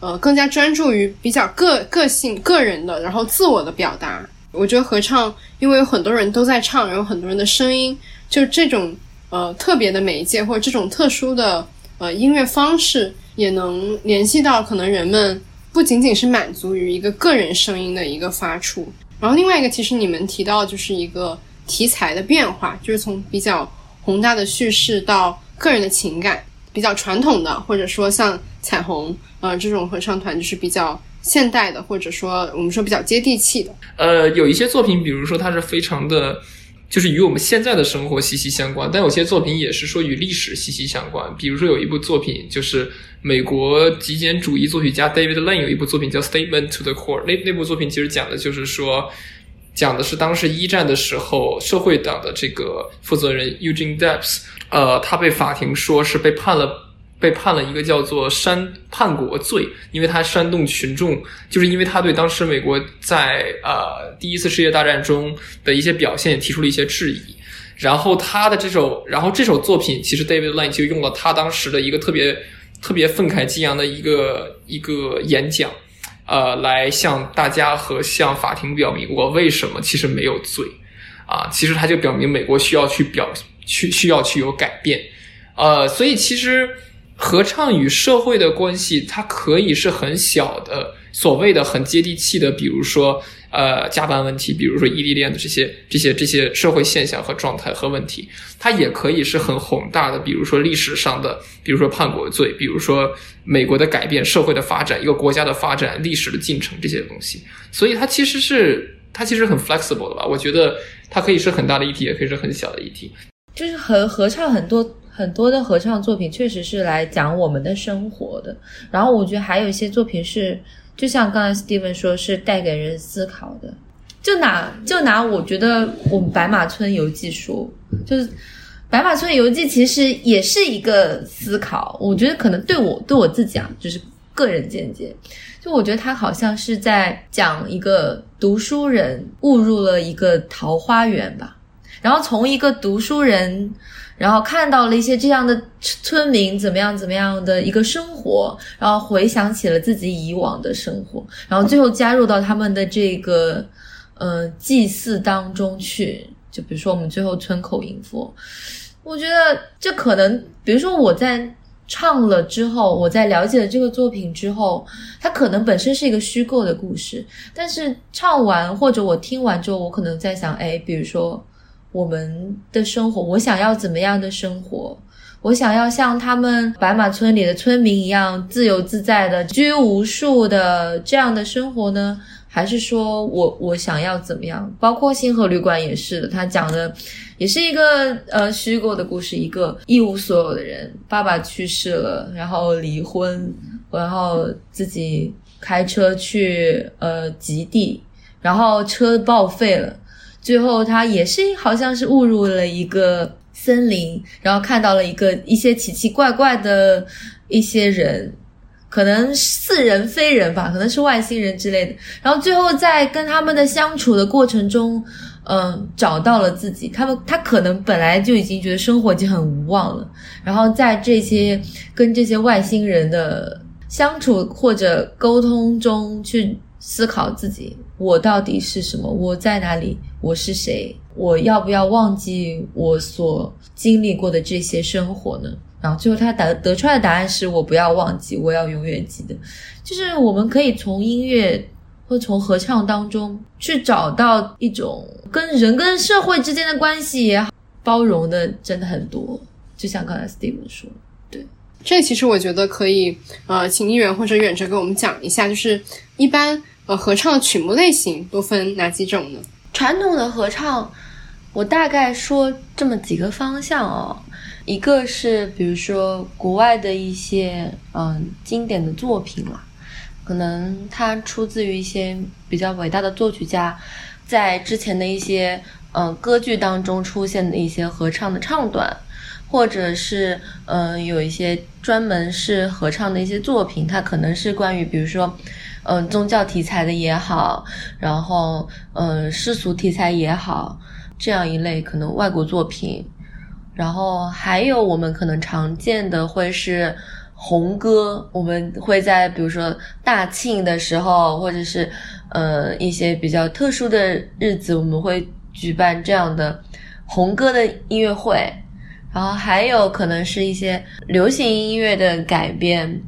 呃更加专注于比较个个性、个人的，然后自我的表达。我觉得合唱，因为有很多人都在唱，然后很多人的声音，就这种呃特别的媒介或者这种特殊的呃音乐方式，也能联系到可能人们不仅仅是满足于一个个人声音的一个发出。然后另外一个，其实你们提到就是一个题材的变化，就是从比较宏大的叙事到个人的情感，比较传统的，或者说像彩虹呃这种合唱团，就是比较现代的，或者说我们说比较接地气的。呃，有一些作品，比如说它是非常的，就是与我们现在的生活息息相关，但有些作品也是说与历史息息相关。比如说有一部作品，就是美国极简主义作曲家 David Lane 有一部作品叫《Statement to the Core》，那那部作品其实讲的就是说，讲的是当时一战的时候，社会党的这个负责人 Eugene Debs，呃，他被法庭说是被判了。被判了一个叫做煽叛国罪，因为他煽动群众，就是因为他对当时美国在呃第一次世界大战中的一些表现提出了一些质疑。然后他的这首，然后这首作品其实 David Line 就用了他当时的一个特别特别愤慨激昂的一个一个演讲，呃，来向大家和向法庭表明我为什么其实没有罪啊。其实他就表明美国需要去表去需要去有改变，呃，所以其实。合唱与社会的关系，它可以是很小的，所谓的很接地气的，比如说呃加班问题，比如说异地恋的这些这些这些社会现象和状态和问题，它也可以是很宏大的，比如说历史上的，比如说叛国罪，比如说美国的改变、社会的发展、一个国家的发展、历史的进程这些东西，所以它其实是它其实很 flexible 的吧？我觉得它可以是很大的议题，也可以是很小的议题。就是合合唱很多很多的合唱作品，确实是来讲我们的生活的。然后我觉得还有一些作品是，就像刚才 Steven 说，是带给人思考的。就拿就拿我觉得我们《白马村游记》说，就是《白马村游记》其实也是一个思考。我觉得可能对我对我自己啊，就是个人见解，就我觉得他好像是在讲一个读书人误入了一个桃花源吧。然后从一个读书人，然后看到了一些这样的村民怎么样怎么样的一个生活，然后回想起了自己以往的生活，然后最后加入到他们的这个呃祭祀当中去。就比如说我们最后村口迎佛，我觉得这可能，比如说我在唱了之后，我在了解了这个作品之后，它可能本身是一个虚构的故事，但是唱完或者我听完之后，我可能在想，哎，比如说。我们的生活，我想要怎么样的生活？我想要像他们白马村里的村民一样自由自在的居无数的这样的生活呢？还是说我我想要怎么样？包括星河旅馆也是的，他讲的也是一个呃虚构的故事，一个一无所有的人，爸爸去世了，然后离婚，然后自己开车去呃极地，然后车报废了。最后，他也是好像是误入了一个森林，然后看到了一个一些奇奇怪怪的一些人，可能似人非人吧，可能是外星人之类的。然后最后在跟他们的相处的过程中，嗯，找到了自己。他们他可能本来就已经觉得生活已经很无望了，然后在这些跟这些外星人的相处或者沟通中去思考自己。我到底是什么？我在哪里？我是谁？我要不要忘记我所经历过的这些生活呢？然后最后他得得出来的答案是我不要忘记，我要永远记得。就是我们可以从音乐或从合唱当中去找到一种跟人跟社会之间的关系也好，包容的真的很多。就像刚才 Steven 说，对，这其实我觉得可以，呃，请议员或者远哲给我们讲一下，就是一般。呃，合唱的曲目类型都分哪几种呢？传统的合唱，我大概说这么几个方向哦。一个是比如说国外的一些嗯经典的作品啦，可能它出自于一些比较伟大的作曲家，在之前的一些嗯歌剧当中出现的一些合唱的唱段，或者是嗯有一些专门是合唱的一些作品，它可能是关于比如说。嗯，宗教题材的也好，然后嗯，世俗题材也好，这样一类可能外国作品，然后还有我们可能常见的会是红歌，我们会在比如说大庆的时候，或者是呃一些比较特殊的日子，我们会举办这样的红歌的音乐会，然后还有可能是一些流行音乐的改编，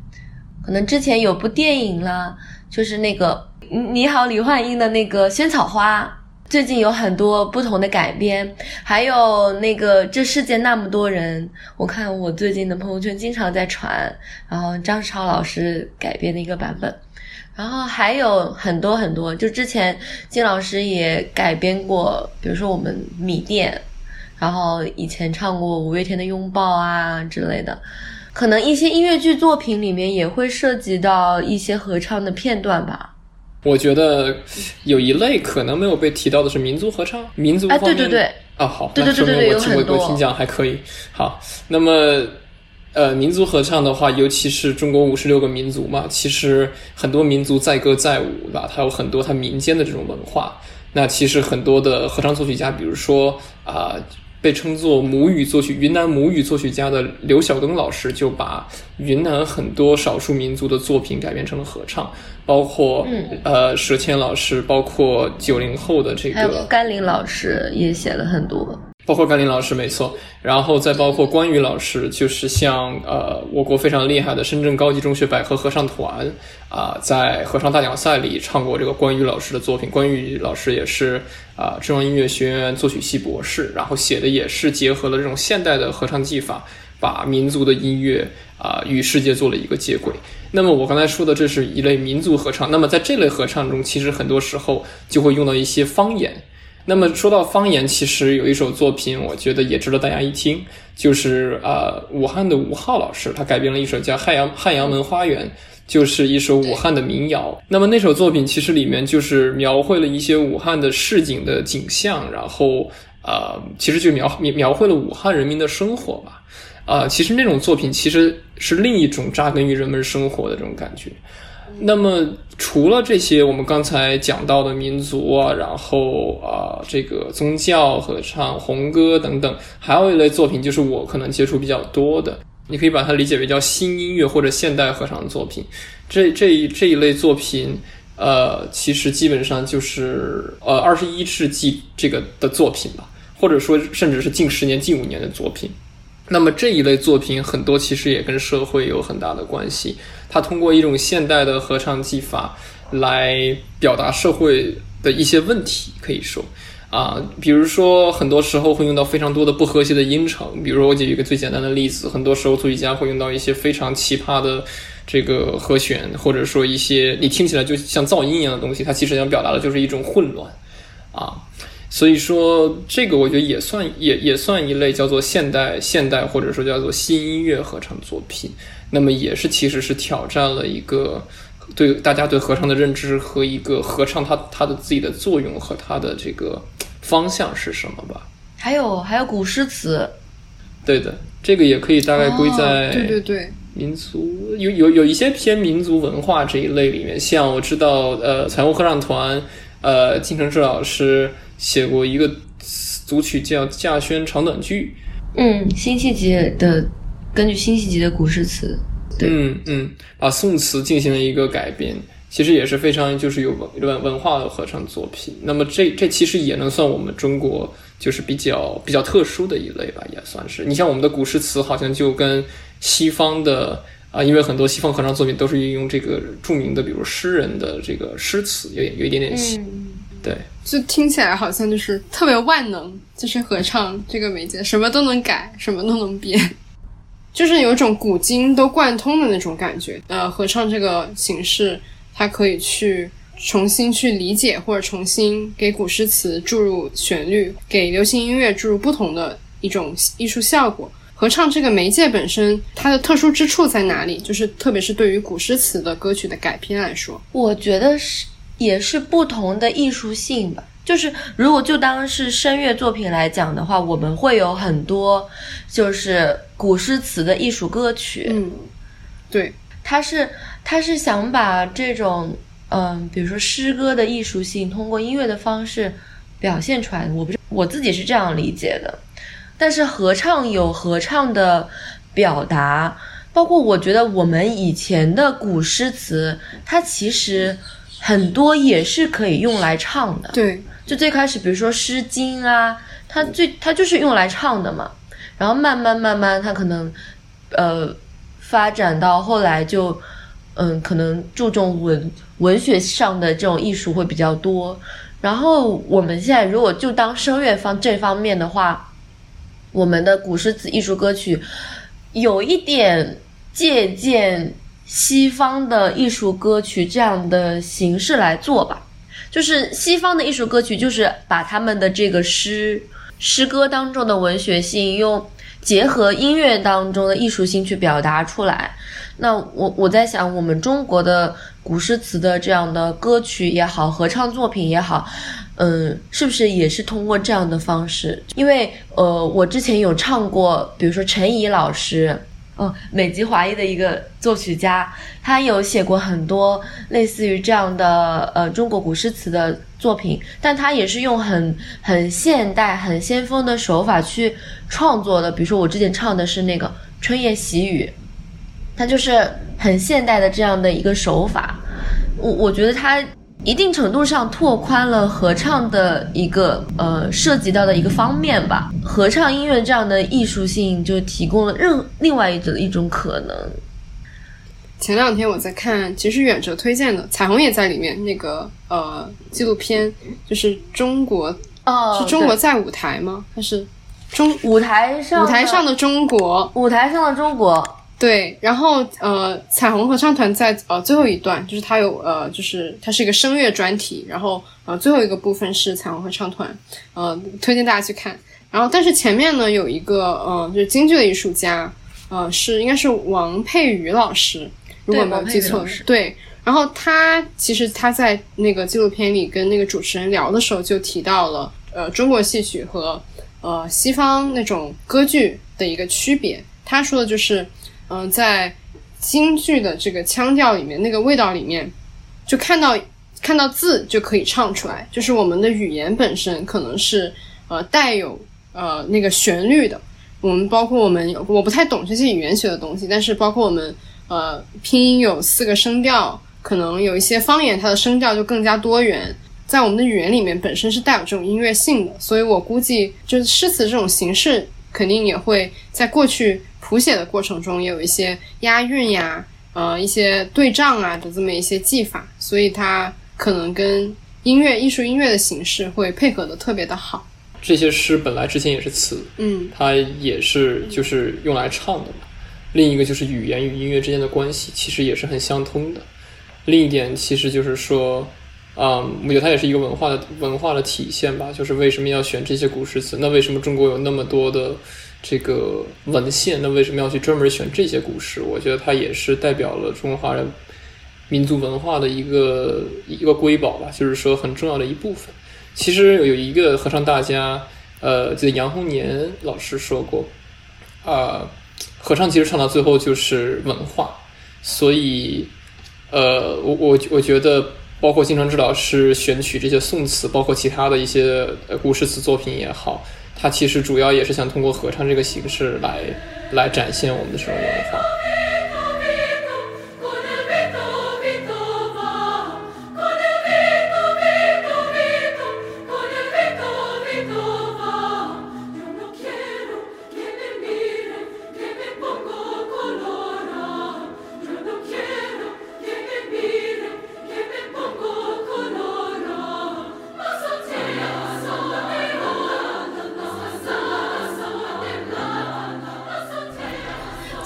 可能之前有部电影啦，就是那个《你好，李焕英》的那个《萱草花》。最近有很多不同的改编，还有那个这世界那么多人，我看我最近的朋友圈经常在传，然后张超老师改编的一个版本，然后还有很多很多，就之前金老师也改编过，比如说我们米店，然后以前唱过五月天的拥抱啊之类的，可能一些音乐剧作品里面也会涉及到一些合唱的片段吧。我觉得有一类可能没有被提到的是民族合唱，民族哎，方面对对对，啊，好，对对那说明对对我我有很多我听讲还可以。好，那么呃，民族合唱的话，尤其是中国五十六个民族嘛，其实很多民族载歌载舞对吧，它有很多它民间的这种文化。那其实很多的合唱作曲家，比如说啊、被称作母语作曲云南母语作曲家的刘晓东老师，就把云南很多少数民族的作品改编成了合唱，包括、嗯呃佘谦老师，包括九零后的这还有个甘霖老师也写了很多。包括甘霖老师没错，然后再包括关羽老师，就是像呃我国非常厉害的深圳高级中学百合合唱团啊、在合唱大奖赛里唱过这个关羽老师的作品。关羽老师也是啊、中央音乐学院作曲系博士，然后写的也是结合了这种现代的合唱技法，把民族的音乐啊、与世界做了一个接轨。那么我刚才说的这是一类民族合唱，那么在这类合唱中，其实很多时候就会用到一些方言。那么说到方言，其实有一首作品，我觉得也值得大家一听，就是呃武汉的吴浩老师，他改编了一首叫《汉阳汉阳门花园》，就是一首武汉的民谣。那么那首作品其实里面就是描绘了一些武汉的市井的景象，然后呃，其实就描描描绘了武汉人民的生活吧。啊、其实那种作品其实是另一种扎根于人们生活的这种感觉。那么除了这些我们刚才讲到的民族啊，然后啊、这个宗教合唱、红歌等等，还有一类作品就是我可能接触比较多的，你可以把它理解为叫新音乐或者现代合唱作品。这这一这一类作品，呃，其实基本上就是呃二十一世纪这个的作品吧，或者说甚至是近十年、近五年的作品。那么这一类作品很多其实也跟社会有很大的关系，它通过一种现代的合唱技法来表达社会的一些问题，可以说。啊，比如说，很多时候会用到非常多的不和谐的音程。比如说，我举一个最简单的例子，很多时候作曲家会用到一些非常奇葩的这个和弦，或者说一些你听起来就像噪音一样的东西，它其实想表达的就是一种混乱啊。所以说，这个我觉得也算也也算一类叫做现代现代或者说叫做新音乐合唱作品。那么也是其实是挑战了一个对大家对合唱的认知和一个合唱它它的自己的作用和它的这个方向是什么吧？还有还有古诗词，对的，这个也可以大概归在、哦对对对，民族有有有一些偏民族文化这一类里面，像我知道，呃，彩虹合唱团，呃，金承志老师写过一个组曲叫《稼轩长短句嗯，辛弃疾的根据辛弃疾的古诗词，》，对嗯嗯，把宋词进行了一个改编，其实也是非常就是有文文文化的合唱作品。那么这这其实也能算我们中国就是比较比较特殊的一类吧，也算是。你像我们的古诗词，好像就跟西方的。啊，因为很多西方合唱作品都是运用这个著名的，比如诗人的这个诗词，有点有一点点像。嗯，对，就听起来好像就是特别万能，就是合唱这个媒介，什么都能改，什么都能编，就是有一种古今都贯通的那种感觉。呃，合唱这个形式，它可以去重新去理解，或者重新给古诗词注入旋律，给流行音乐注入不同的一种艺术效果。合唱这个媒介本身，它的特殊之处在哪里？就是特别是对于古诗词的歌曲的改编来说，我觉得是也是不同的艺术性吧。就是如果就当是声乐作品来讲的话，我们会有很多就是古诗词的艺术歌曲，嗯，对，他是他是想把这种嗯，比如说诗歌的艺术性，通过音乐的方式表现出来。我不是我自己是这样理解的，但是合唱有合唱的表达，包括我觉得我们以前的古诗词，它其实很多也是可以用来唱的。对，就最开始，比如说《诗经》啊，它最它就是用来唱的嘛。然后慢慢慢慢，它可能呃发展到后来就嗯，可能注重文文学上的这种艺术会比较多。然后我们现在如果就当声乐方这方面的话，我们的古诗词艺术歌曲有一点借鉴西方的艺术歌曲这样的形式来做吧。就是西方的艺术歌曲，就是把他们的这个诗诗歌当中的文学性，用结合音乐当中的艺术性去表达出来。那我我在想，我们中国的古诗词的这样的歌曲也好，合唱作品也好，嗯，是不是也是通过这样的方式？因为呃，我之前有唱过，比如说陈怡老师。哦，美籍华裔的一个作曲家，他有写过很多类似于这样的呃中国古诗词的作品，但他也是用很很现代、很先锋的手法去创作的。比如说我之前唱的是那个《春夜喜雨》，它就是很现代的这样的一个手法。我我觉得它一定程度上拓宽了合唱的一个呃涉及到的一个方面吧。合唱音乐这样的艺术性就提供了任另外一种一种可能。前两天我在看，其实远哲推荐的，彩虹也在里面那个呃纪录片，就是中国哦，是中国在舞台吗？还是中舞台上舞台上的中国？舞台上的中国，对，然后呃，彩虹合唱团在呃最后一段，就是它有呃，就是它是一个声乐专题，然后呃最后一个部分是彩虹合唱团，呃推荐大家去看。然后但是前面呢有一个呃就是京剧的艺术家，呃是应该是王佩瑜老师，如果没有记错瑜老师，对。然后他其实他在那个纪录片里跟那个主持人聊的时候就提到了呃中国戏曲和呃西方那种歌剧的一个区别。他说的就是嗯、在京剧的这个腔调里面，那个味道里面，就看到看到字就可以唱出来，就是我们的语言本身可能是呃带有呃那个旋律的。我们包括我们我不太懂这些语言学的东西，但是包括我们呃拼音有四个声调，可能有一些方言它的声调就更加多元。在我们的语言里面本身是带有这种音乐性的，所以我估计就是诗词这种形式肯定也会在过去谱写的过程中也有一些押韵呀，呃，一些对仗啊的这么一些技法，所以它可能跟音乐、艺术音乐的形式会配合的特别的好。这些诗本来之前也是词，嗯它也是就是用来唱的嘛。另一个就是语言与音乐之间的关系，其实也是很相通的。另一点其实就是说，嗯，我觉得它也是一个文化的文化的体现吧。就是为什么要选这些古诗词？那为什么中国有那么多的这个文献？那为什么要去专门选这些古诗？我觉得它也是代表了中华人民族文化的一个一个瑰宝吧，就是说很重要的一部分。其实有一个合唱大家，呃，记得杨红年老师说过，啊、合唱其实唱到最后就是文化，所以，呃，我我我觉得，包括金承志老师选取这些宋词，包括其他的一些呃古诗词作品也好，他其实主要也是想通过合唱这个形式来来展现我们的这种文化。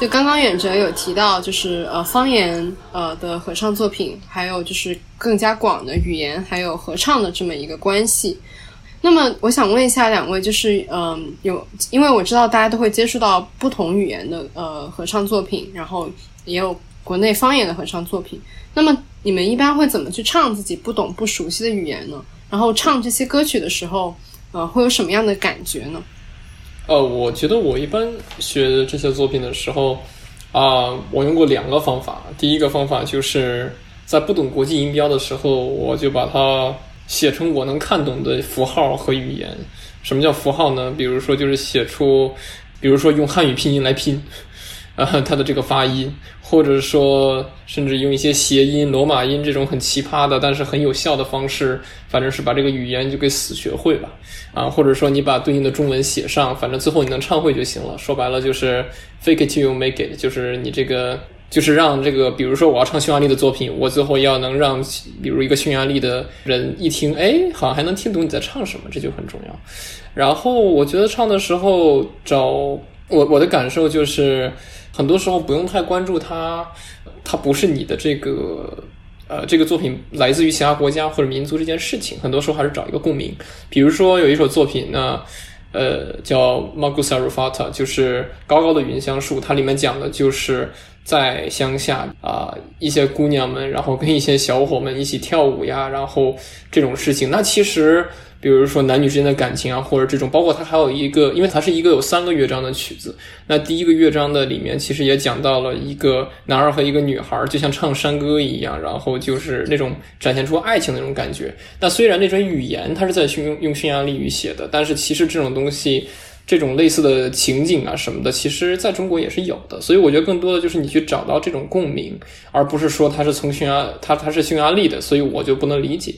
就刚刚远哲有提到，就是呃方言呃的合唱作品，还有就是更加广的语言还有合唱的这么一个关系。那么我想问一下两位，就是嗯、有，因为我知道大家都会接触到不同语言的呃合唱作品，然后也有国内方言的合唱作品。那么你们一般会怎么去唱自己不懂不熟悉的语言呢？然后唱这些歌曲的时候，呃，会有什么样的感觉呢？呃，我觉得我一般学这些作品的时候，啊、我用过两个方法。第一个方法就是在不懂国际音标的时候，我就把它写成我能看懂的符号和语言。什么叫符号呢？比如说就是写出，比如说用汉语拼音来拼，呃它的这个发音，或者说甚至用一些谐音、罗马音这种很奇葩的，但是很有效的方式，反正是把这个语言就给死学会吧。啊，或者说你把对应的中文写上，反正最后你能唱会就行了。说白了就是 fake it till you make it，就是你这个就是让这个，比如说我要唱匈牙利的作品，我最后要能让比如一个匈牙利的人一听，哎，好像还能听懂你在唱什么，这就很重要。然后我觉得唱的时候找我我的感受就是，很多时候不用太关注它，它不是你的这个。呃，这个作品来自于其他国家或者民族这件事情，很多时候还是找一个共鸣。比如说有一首作品呢，呃，叫《Magusa Rufata》，就是高高的云香树，它里面讲的就是在乡下啊、一些姑娘们，然后跟一些小伙们一起跳舞呀，然后这种事情。那其实，比如说男女之间的感情啊，或者这种，包括它还有一个，因为它是一个有三个乐章的曲子。那第一个乐章的里面，其实也讲到了一个男孩和一个女孩，就像唱山歌一样，然后就是那种展现出爱情的那种感觉。那虽然那种语言它是在用用匈牙利语写的，但是其实这种东西。这种类似的情景啊什么的，其实在中国也是有的，所以我觉得更多的就是你去找到这种共鸣，而不是说它是从匈牙它它是匈牙利的，所以我就不能理解。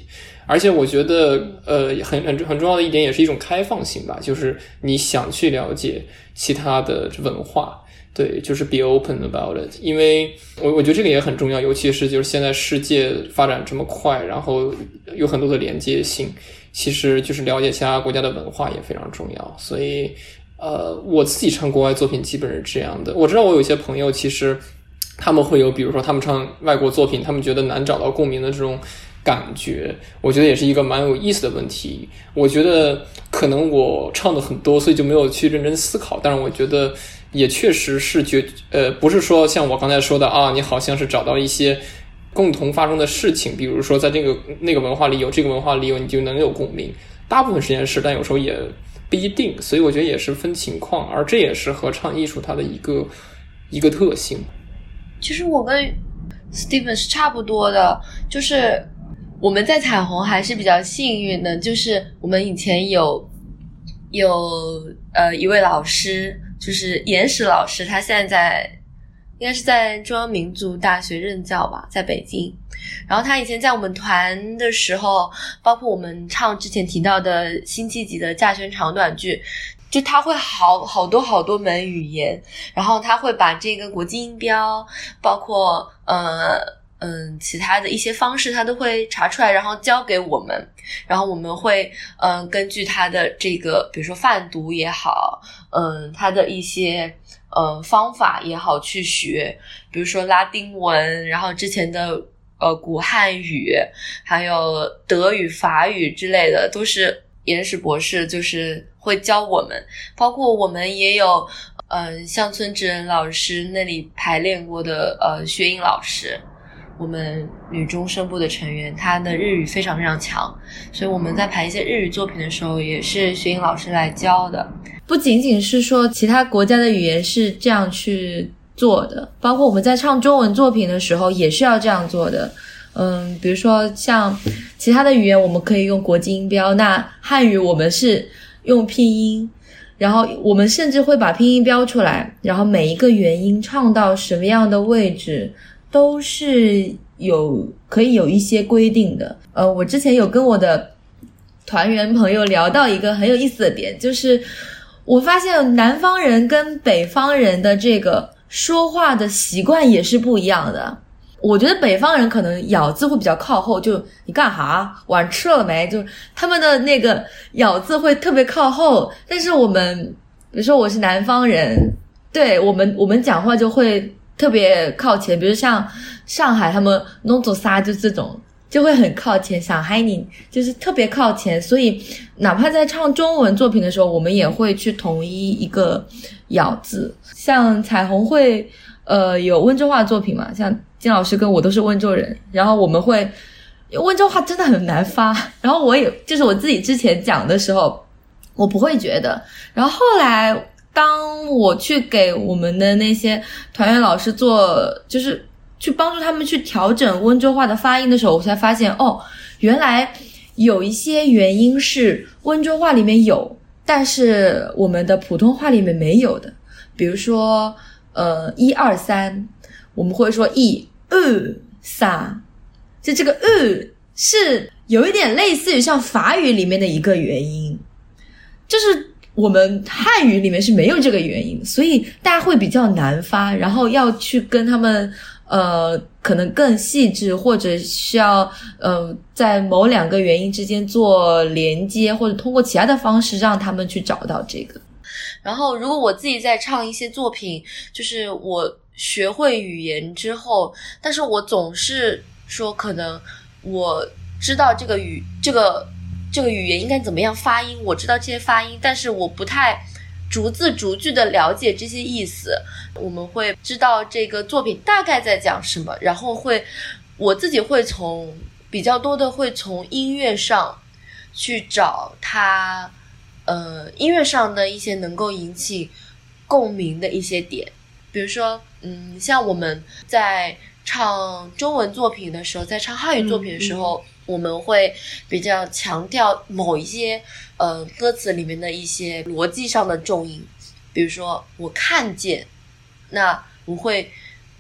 而且我觉得，呃，很很很重要的一点也是一种开放性吧，就是你想去了解其他的文化，对，就是 be open about it。因为我我觉得这个也很重要，尤其是就是现在世界发展这么快，然后有很多的连接性，其实就是了解其他国家的文化也非常重要。所以，呃，我自己唱国外作品基本是这样的。我知道我有一些朋友其实他们会有，比如说他们唱外国作品，他们觉得难找到共鸣的这种。感觉，我觉得也是一个蛮有意思的问题。我觉得可能我唱的很多，所以就没有去认真思考。但是我觉得也确实是觉，呃，不是说像我刚才说的啊，你好像是找到一些共同发生的事情，比如说在这个那个文化里有，这个文化里有，你就能有共鸣。大部分时间是，但有时候也不一定。所以我觉得也是分情况，而这也是合唱艺术它的一个一个特性。其实我跟 Steven 是差不多的，就是我们在彩虹还是比较幸运的，就是我们以前有有呃一位老师，就是严石老师，他现在在应该是在中央民族大学任教吧，在北京。然后他以前在我们团的时候，包括我们唱之前提到的辛弃疾的《稼轩长短句》，就他会好好多好多门语言，然后他会把这个国际音标，包括呃嗯其他的一些方式，他都会查出来，然后教给我们，然后我们会嗯、根据他的这个，比如说泛读也好，嗯、他的一些嗯方法也好去学，比如说拉丁文，然后之前的呃古汉语，还有德语、法语之类的，都是严石博士就是会教我们，包括我们也有嗯、乡村智人老师那里排练过的呃薛英老师。我们女中声部的成员，她的日语非常非常强，所以我们在排一些日语作品的时候，也是薛英老师来教的。不仅仅是说其他国家的语言是这样去做的，包括我们在唱中文作品的时候也是要这样做的。嗯，比如说像其他的语言，我们可以用国际音标，那汉语我们是用拼音，然后我们甚至会把拼音标出来，然后每一个元音唱到什么样的位置，都是有可以有一些规定的。呃，我之前有跟我的团员朋友聊到一个很有意思的点，就是我发现南方人跟北方人的这个说话的习惯也是不一样的。我觉得北方人可能咬字会比较靠后，就你干哈？晚上吃了没？就他们的那个咬字会特别靠后，但是我们，比如说我是南方人，对我们我们讲话就会特别靠前，比如像上海他们弄走仨就这种。就会很靠前，想嗨你就是特别靠前，所以哪怕在唱中文作品的时候，我们也会去统一一个咬字。像彩虹会呃有温州话作品嘛，像金老师跟我都是温州人，然后我们会温州话真的很难发，然后我也就是我自己之前讲的时候，我不会觉得，然后后来当我去给我们的那些团员老师做，就是。去帮助他们去调整温州话的发音的时候，我才发现哦，原来有一些元音是温州话里面有，但是我们的普通话里面没有的。比如说，呃一二三，我们会说一二三，就这个呃是有一点类似于像法语里面的一个元音，就是我们汉语里面是没有这个元音，所以大家会比较难发，然后要去跟他们呃可能更细致，或者需要呃在某两个元音之间做连接，或者通过其他的方式让他们去找到这个。然后，如果我自己在唱一些作品，就是我学会语言之后，但是我总是说，可能我知道这个语这个这个语言应该怎么样发音，我知道这些发音，但是我不太逐字逐句的了解这些意思。我们会知道这个作品大概在讲什么，然后会我自己会从比较多的会从音乐上去找它。呃，音乐上的一些能够引起共鸣的一些点，比如说，嗯，像我们在唱中文作品的时候，在唱汉语作品的时候，我们会比较强调某一些呃歌词里面的一些逻辑上的重音，比如说我看见，那我会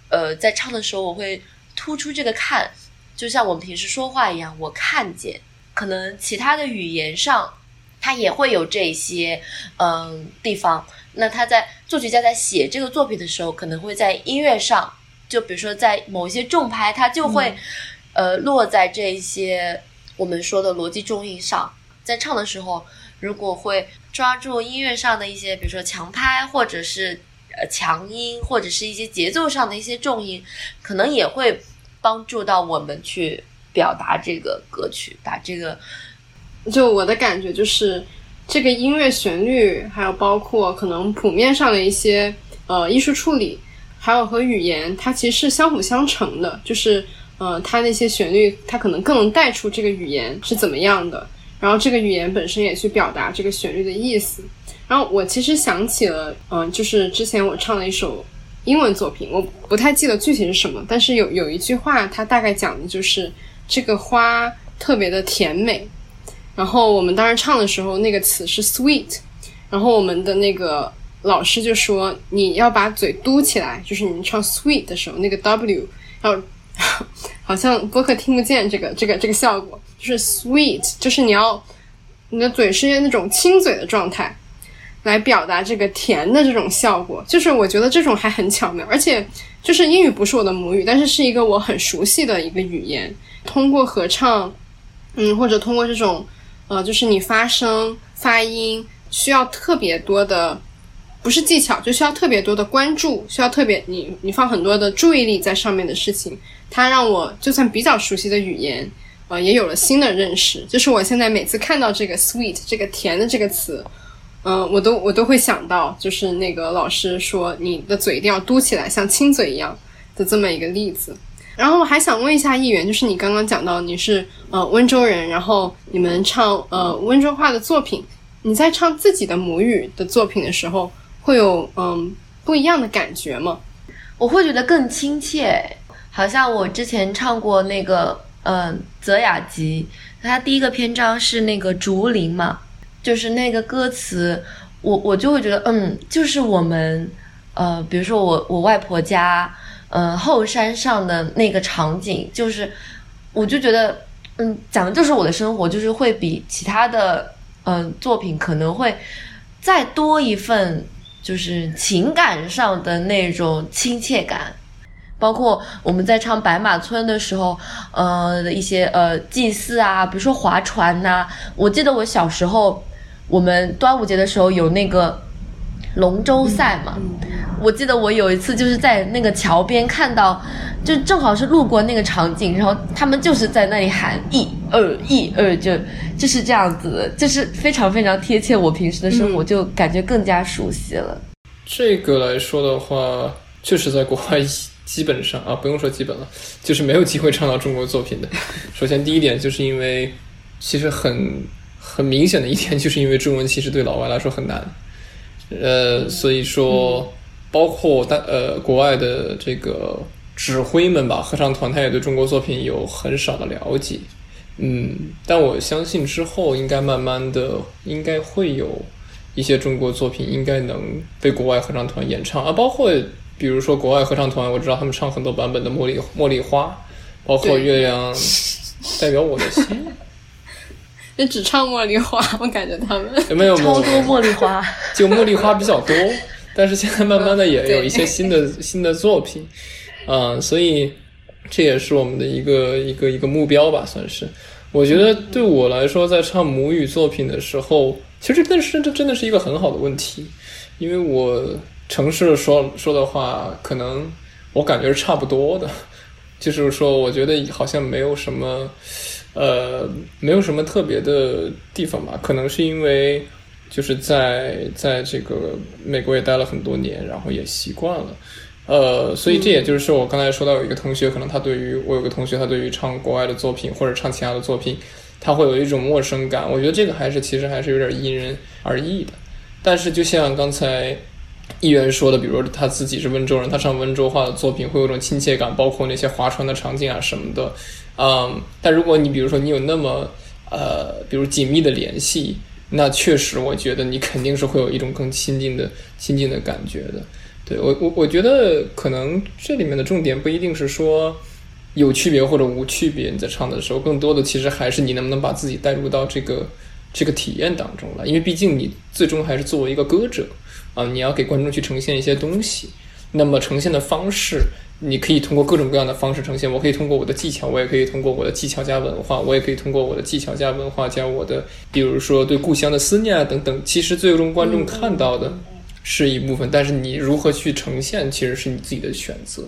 呃在唱的时候我会突出这个看，就像我们平时说话一样，我看见，可能其他的语言上。它也会有这些嗯地方，那他在作曲家在写这个作品的时候，可能会在音乐上，就比如说在某一些重拍，它就会、呃落在这一些我们说的逻辑重音上。在唱的时候，如果会抓住音乐上的一些，比如说强拍，或者是呃强音，或者是一些节奏上的一些重音，可能也会帮助到我们去表达这个歌曲，把这个。就我的感觉就是，这个音乐旋律，还有包括可能谱面上的一些呃艺术处理，还有和语言，它其实是相辅相成的。就是呃，它那些旋律，它可能更能带出这个语言是怎么样的，然后这个语言本身也去表达这个旋律的意思。然后我其实想起了，嗯、就是之前我唱了一首英文作品，我不太记得具体是什么，但是有有一句话，它大概讲的就是这个花特别的甜美。然后我们当时唱的时候，那个词是 sweet，然后我们的那个老师就说你要把嘴嘟起来，就是你唱 sweet 的时候，那个 w 要 好像播客听不见这个这个这个效果，就是 sweet，就是你要你的嘴是那种亲嘴的状态，来表达这个甜的这种效果。就是我觉得这种还很巧妙，而且就是英语不是我的母语，但是是一个我很熟悉的一个语言，通过合唱，嗯，或者通过这种。呃，就是你发声、发音需要特别多的，不是技巧，就需要特别多的关注，需要特别你你放很多的注意力在上面的事情。它让我就算比较熟悉的语言，呃，也有了新的认识。就是我现在每次看到这个 sweet 这个甜的这个词，嗯、我都我都会想到，就是那个老师说你的嘴一定要嘟起来，像亲嘴一样的这么一个例子。然后我还想问一下议员，就是你刚刚讲到你是呃温州人，然后你们唱呃温州话的作品，你在唱自己的母语的作品的时候，会有嗯不一样的感觉吗？我会觉得更亲切。好像我之前唱过那个，嗯、泽雅集，它第一个篇章是那个竹林嘛，就是那个歌词，我我就会觉得，嗯，就是我们，呃，比如说我我外婆家，呃，后山上的那个场景，就是，我就觉得，嗯，讲的就是我的生活，就是会比其他的，嗯、作品可能会再多一份，就是情感上的那种亲切感。包括我们在唱《白马村》的时候，呃，一些呃祭祀啊，比如说划船呐、我记得我小时候，我们端午节的时候有那个龙舟赛嘛。我记得我有一次就是在那个桥边看到，就正好是路过那个场景，然后他们就是在那里喊一二一二，就就是这样子的，就是非常非常贴切我平时的生活，就感觉更加熟悉了。这个来说的话，确实在国外基本上啊，不用说基本了，就是没有机会唱到中国作品的。首先，第一点就是因为其实很很明显的一点，就是因为中文其实对老外来说很难，呃，所以说包括大呃国外的这个指挥们吧，合唱团他也对中国作品有很少的了解，嗯，但我相信之后应该慢慢的应该会有一些中国作品应该能被国外合唱团演唱。啊，包括比如说国外合唱团，我知道他们唱很多版本的《茉莉茉莉花》，包括《月亮代表我的心》，就只唱茉莉花，我感觉他们有没有超多茉莉花。就茉莉花比较多，但是现在慢慢的也有一些新的新的作品，啊、所以这也是我们的一个一个一个目标吧，算是。我觉得对我来说，在唱母语作品的时候，其实这是这真的是一个很好的问题，因为我诚实的说说的话，可能我感觉是差不多的，就是说，我觉得好像没有什么，呃，没有什么特别的地方吧，可能是因为就是在在这个美国也待了很多年，然后也习惯了。呃，所以这也就是我刚才说到有一个同学，可能他对于我有个同学，他对于唱国外的作品或者唱其他的作品，他会有一种陌生感。我觉得这个还是其实还是有点因人而异的。但是就像刚才议员说的，比如他自己是温州人，他唱温州话的作品会有种亲切感，包括那些划船的场景啊什么的。嗯，但如果你比如说你有那么呃，比如紧密的联系，那确实我觉得你肯定是会有一种更亲近的亲近的感觉的。对我我我觉得可能这里面的重点不一定是说有区别或者无区别，你在唱的时候，更多的其实还是你能不能把自己带入到这个这个体验当中来，因为毕竟你最终还是作为一个歌者啊，你要给观众去呈现一些东西，那么呈现的方式。你可以通过各种各样的方式呈现，我可以通过我的技巧，我也可以通过我的技巧加文化，我也可以通过我的技巧加文化加我的，比如说对故乡的思念啊等等。其实最终观众看到的是一部分，但是你如何去呈现，其实是你自己的选择。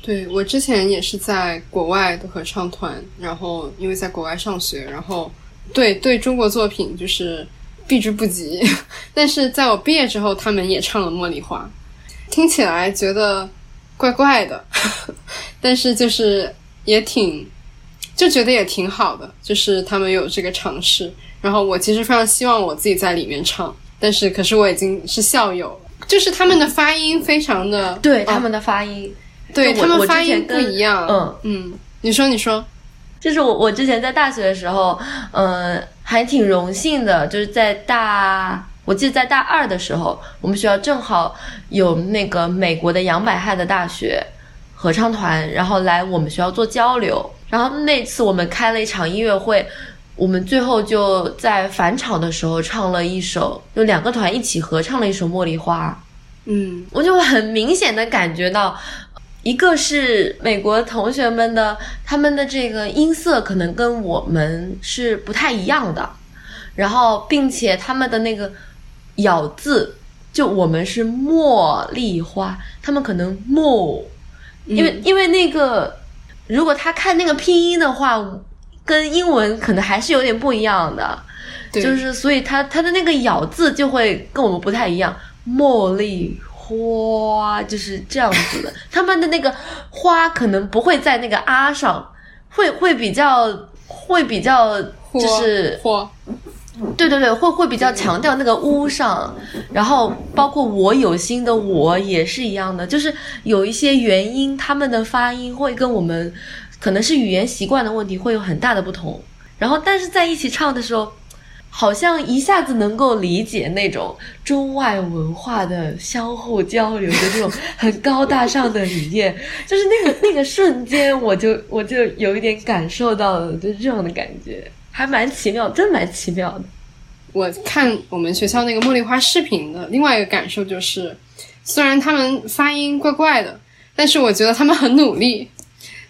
对我之前也是在国外的合唱团，然后因为在国外上学，然后对对中国作品就是避之不及。但是在我毕业之后，他们也唱了《茉莉花》，听起来觉得怪怪的，但是就是也挺就觉得也挺好的，就是他们有这个尝试。然后我其实非常希望我自己在里面唱，但是可是我已经是校友了，就是他们的发音非常的哦对他们的发音，对他们发音不一样。嗯，嗯，你说你说，就是我我之前在大学的时候，嗯、还挺荣幸的，就是在大，我记得在大二的时候，我们学校正好有那个美国的杨百翰的大学合唱团，然后来我们学校做交流，然后那次我们开了一场音乐会。我们最后就在返场的时候唱了一首，就两个团一起合唱了一首《茉莉花》。嗯我就很明显的感觉到，一个是美国同学们的他们的这个音色可能跟我们是不太一样的，然后并且他们的那个咬字，就我们是茉莉花，他们可能茉，因为、因为那个如果他看那个拼音的话，跟英文可能还是有点不一样的。就是所以他他的那个咬字就会跟我们不太一样，茉莉花就是这样子的，他们的那个花可能不会在那个啊上，会会比较会比较就是或对对对，会会比较强调那个屋上，然后包括我有心的我也是一样的，就是有一些原因，他们的发音会跟我们可能是语言习惯的问题会有很大的不同。然后但是在一起唱的时候，好像一下子能够理解那种中外文化的相互交流的这种很高大上的理念，就是那个那个瞬间，我就我就有一点感受到了，就这样的感觉，还蛮奇妙，真蛮奇妙的。我看我们学校那个茉莉花视频的另外一个感受就是，虽然他们发音怪怪的，但是我觉得他们很努力，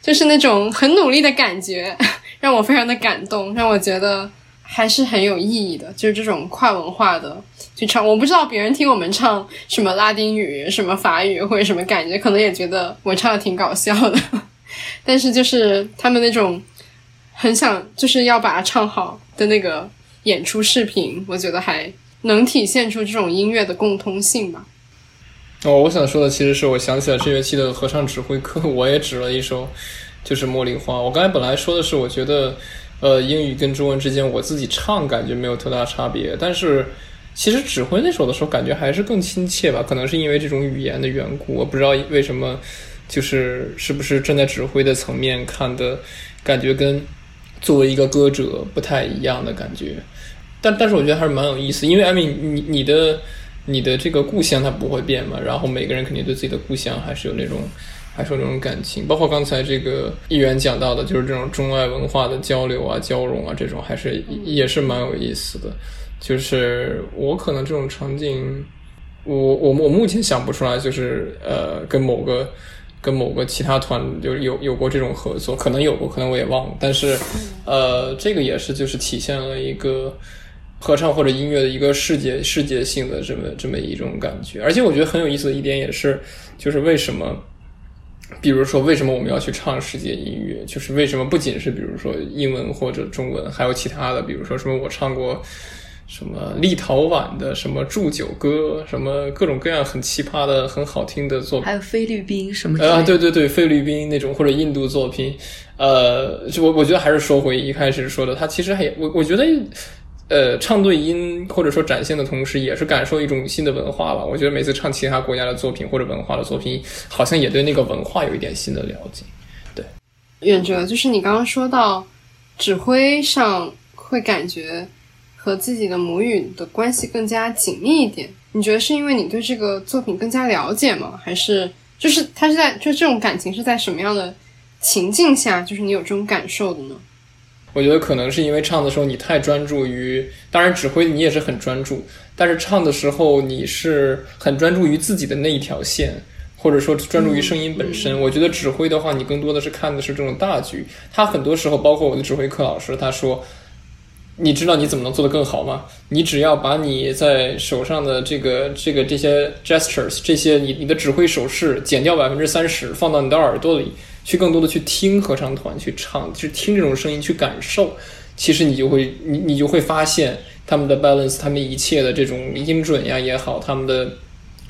就是那种很努力的感觉，让我非常的感动，让我觉得还是很有意义的。就是这种跨文化的去唱，我不知道别人听我们唱什么拉丁语、什么法语或者什么感觉，可能也觉得我唱的挺搞笑的，但是就是他们那种很想就是要把它唱好的那个演出视频，我觉得还能体现出这种音乐的共通性吧。哦，我想说的其实是我想起了这学期的合唱指挥课，我也指了一首，就是《茉莉花》。我刚才本来说的是，我觉得，呃，英语跟中文之间我自己唱感觉没有特大差别，但是其实指挥那首的时候感觉还是更亲切吧，可能是因为这种语言的缘故，我不知道为什么，就是是不是站在指挥的层面看的感觉跟作为一个歌者不太一样的感觉。但但是我觉得还是蛮有意思，因为艾米，你你的你的这个故乡它不会变嘛，然后每个人肯定对自己的故乡还是有那种。还是有那种感情，包括刚才这个议员讲到的，就是这种中外文化的交流啊、交融啊，这种还是也是蛮有意思的。就是我可能这种场景，我我我目前想不出来，就是呃，跟某个跟某个其他团就有有过这种合作，可能有过，可能我也忘了。但是呃，这个也是就是体现了一个合唱或者音乐的一个世界世界性的这么这么一种感觉。而且我觉得很有意思的一点也是，就是为什么。比如说，为什么我们要去唱世界音乐？就是为什么不仅是比如说英文或者中文，还有其他的，比如说什么我唱过什么立陶宛的什么祝酒歌，什么各种各样很奇葩的、很好听的作品，还有菲律宾什么啊，对对对，菲律宾那种或者印度作品，呃，就我我觉得还是说回一开始说的，他其实还我我觉得。呃，唱对音或者说展现的同时，也是感受一种新的文化吧。我觉得每次唱其他国家的作品或者文化的作品，好像也对那个文化有一点新的了解。对，远哲，就是你刚刚说到指挥上会感觉和自己的母语的关系更加紧密一点，你觉得是因为你对这个作品更加了解吗？还是就是他是在就这种感情是在什么样的情境下，就是你有这种感受的呢？我觉得可能是因为唱的时候你太专注于，当然指挥你也是很专注，但是唱的时候你是很专注于自己的那一条线，或者说专注于声音本身。我觉得指挥的话，你更多的是看的是这种大局。他很多时候，包括我的指挥课老师，他说：“你知道你怎么能做得更好吗？你只要把你在手上的这个、这个、这些 gestures，这些你你的指挥手势减掉百分之三十，放到你的耳朵里。”去更多的去听合唱团去唱，去听这种声音去感受，其实你就会你你就会发现他们的 balance，他们一切的这种音准呀也好，他们的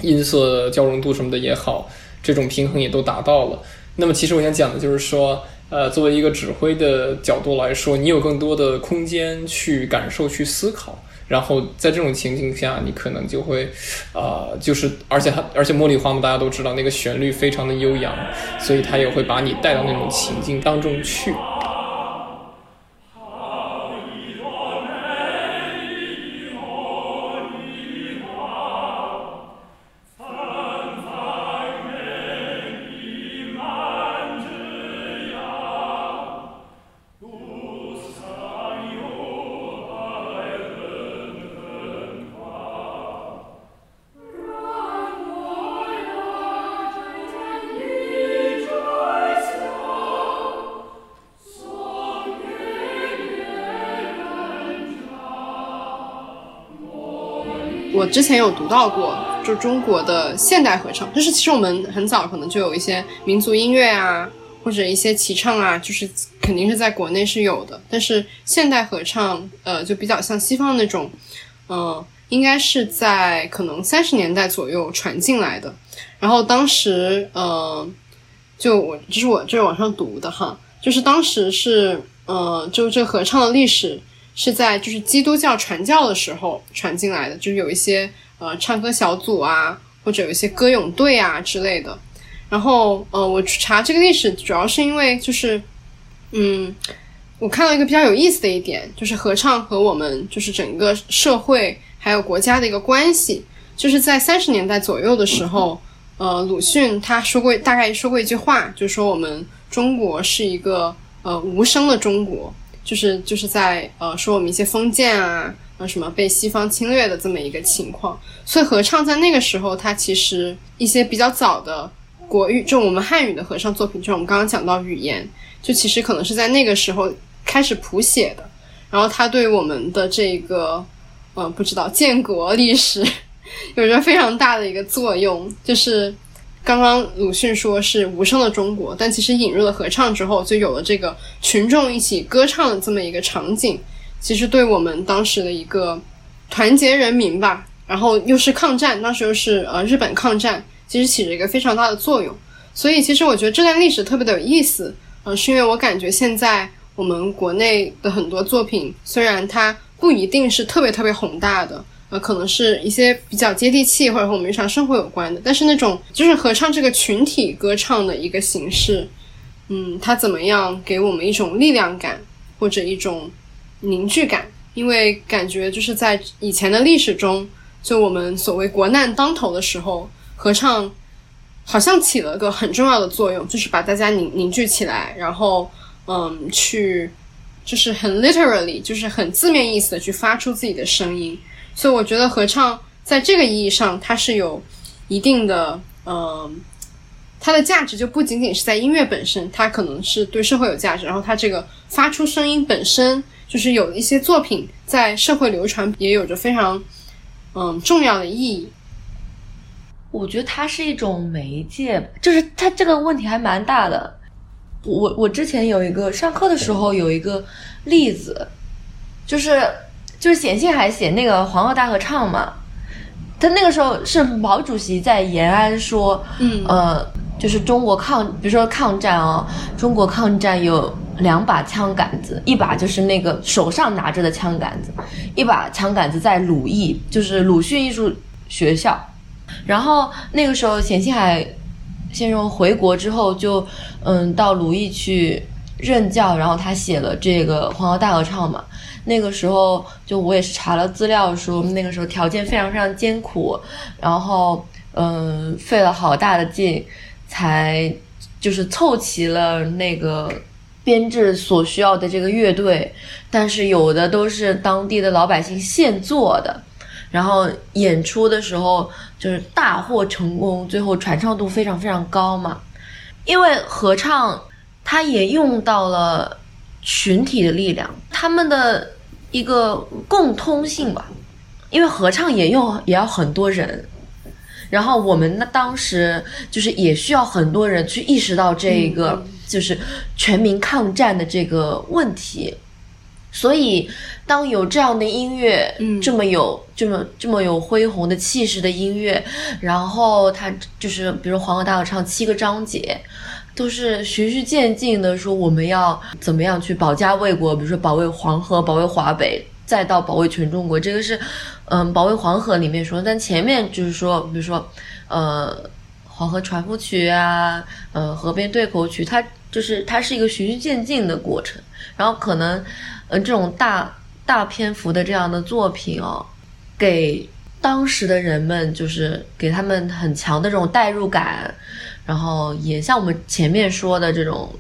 音色交融度什么的也好，这种平衡也都达到了。那么其实我想讲的就是说，呃，作为一个指挥的角度来说，你有更多的空间去感受、去思考。然后在这种情境下，你可能就会，呃，就是而且它而且茉莉花嘛，大家都知道那个旋律非常的悠扬，所以它也会把你带到那种情境当中去。之前有读到过，就中国的现代合唱，就是其实我们很早可能就有一些民族音乐啊，或者一些齐唱啊，就是肯定是在国内是有的。但是现代合唱，呃，就比较像西方那种，嗯，应该是在可能三十年代左右传进来的。然后当时，呃，就我这是我这是网上读的哈，就是当时是，呃，就这合唱的历史。是在就是基督教传教的时候传进来的，就是有一些呃唱歌小组啊，或者有一些歌咏队啊之类的。然后呃，我去查这个历史主要是因为就是嗯，我看到一个比较有意思的一点，就是合唱和我们就是整个社会还有国家的一个关系，就是在三十年代左右的时候，呃，鲁迅他说过大概说过一句话，就是说我们中国是一个呃无声的中国。就是就是在呃说我们一些封建啊，呃什么被西方侵略的这么一个情况，所以合唱在那个时候，它其实一些比较早的国语，就我们汉语的合唱作品，就是我们刚刚讲到语言，就其实可能是在那个时候开始谱写的，然后它对我们的这个呃不知道建国历史 有着非常大的一个作用，就是。刚刚鲁迅说是无声的中国，但其实引入了合唱之后，就有了这个群众一起歌唱的这么一个场景。其实对我们当时的一个团结人民吧，然后又是抗战，当时又是呃日本抗战，其实起着一个非常大的作用。所以其实我觉得这段历史特别的有意思，呃，是因为我感觉现在我们国内的很多作品，虽然它不一定是特别特别宏大的。呃，可能是一些比较接地气或者和我们日常生活有关的，但是那种就是合唱这个群体歌唱的一个形式，嗯，它怎么样给我们一种力量感或者一种凝聚感？因为感觉就是在以前的历史中，就我们所谓国难当头的时候，合唱好像起了个很重要的作用，就是把大家凝凝聚起来，然后嗯，去就是很 literally，就是很字面意思的去发出自己的声音。所以我觉得合唱在这个意义上，它是有一定的嗯。它的价值就不仅仅是在音乐本身，它可能是对社会有价值，然后它这个发出声音本身就是有一些作品在社会流传，也有着非常嗯重要的意义。我觉得它是一种媒介，就是它这个问题还蛮大的。我我之前有一个上课的时候有一个例子，就是就是冼星海写那个黄河大合唱嘛，他那个时候是毛主席在延安说，嗯呃，就是中国抗，比如说抗战哦，中国抗战有两把枪杆子，一把就是那个手上拿着的枪杆子，一把枪杆子在鲁艺，就是鲁迅艺术学校。然后那个时候，冼星海先生回国之后就，嗯，到鲁艺去任教，然后他写了这个《黄河大合唱》嘛。那个时候，就我也是查了资料说，那个时候条件非常非常艰苦，然后嗯，费了好大的劲，才就是凑齐了那个编制所需要的这个乐队，但是有的都是当地的老百姓现做的。然后演出的时候就是大获成功，最后传唱度非常非常高嘛。因为合唱，它也用到了群体的力量，他们的一个共通性吧。因为合唱也用也要很多人，然后我们那当时就是也需要很多人去意识到这个就是全民抗战的这个问题。所以，当有这样的音乐，嗯这么有这么这么有恢宏的气势的音乐，然后它就是比如《黄河大合唱》七个章节，都是循序渐进的说我们要怎么样去保家卫国，比如说保卫黄河、保卫华北，再到保卫全中国，这个是嗯保卫黄河里面说，但前面就是说，比如说呃黄河船夫曲啊，呃河边对口曲，它就是它是一个循序渐进的过程，然后可能。呃，这种大大篇幅的这样的作品哦，给当时的人们就是给他们很强的这种代入感，然后也像我们前面说的这种，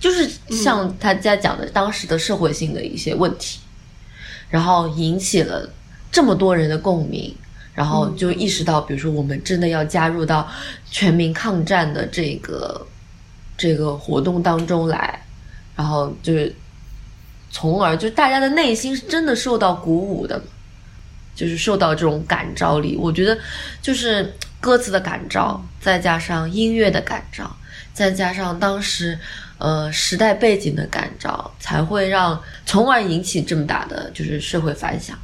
就是像他在讲的当时的社会性的一些问题，然后引起了这么多人的共鸣，然后就意识到，比如说我们真的要加入到全民抗战的这个这个活动当中来，然后就是。从而就大家的内心是真的受到鼓舞的，就是受到这种感召力。我觉得就是歌词的感召，再加上音乐的感召，再加上当时呃时代背景的感召，才会让从而引起这么大的就是社会反响。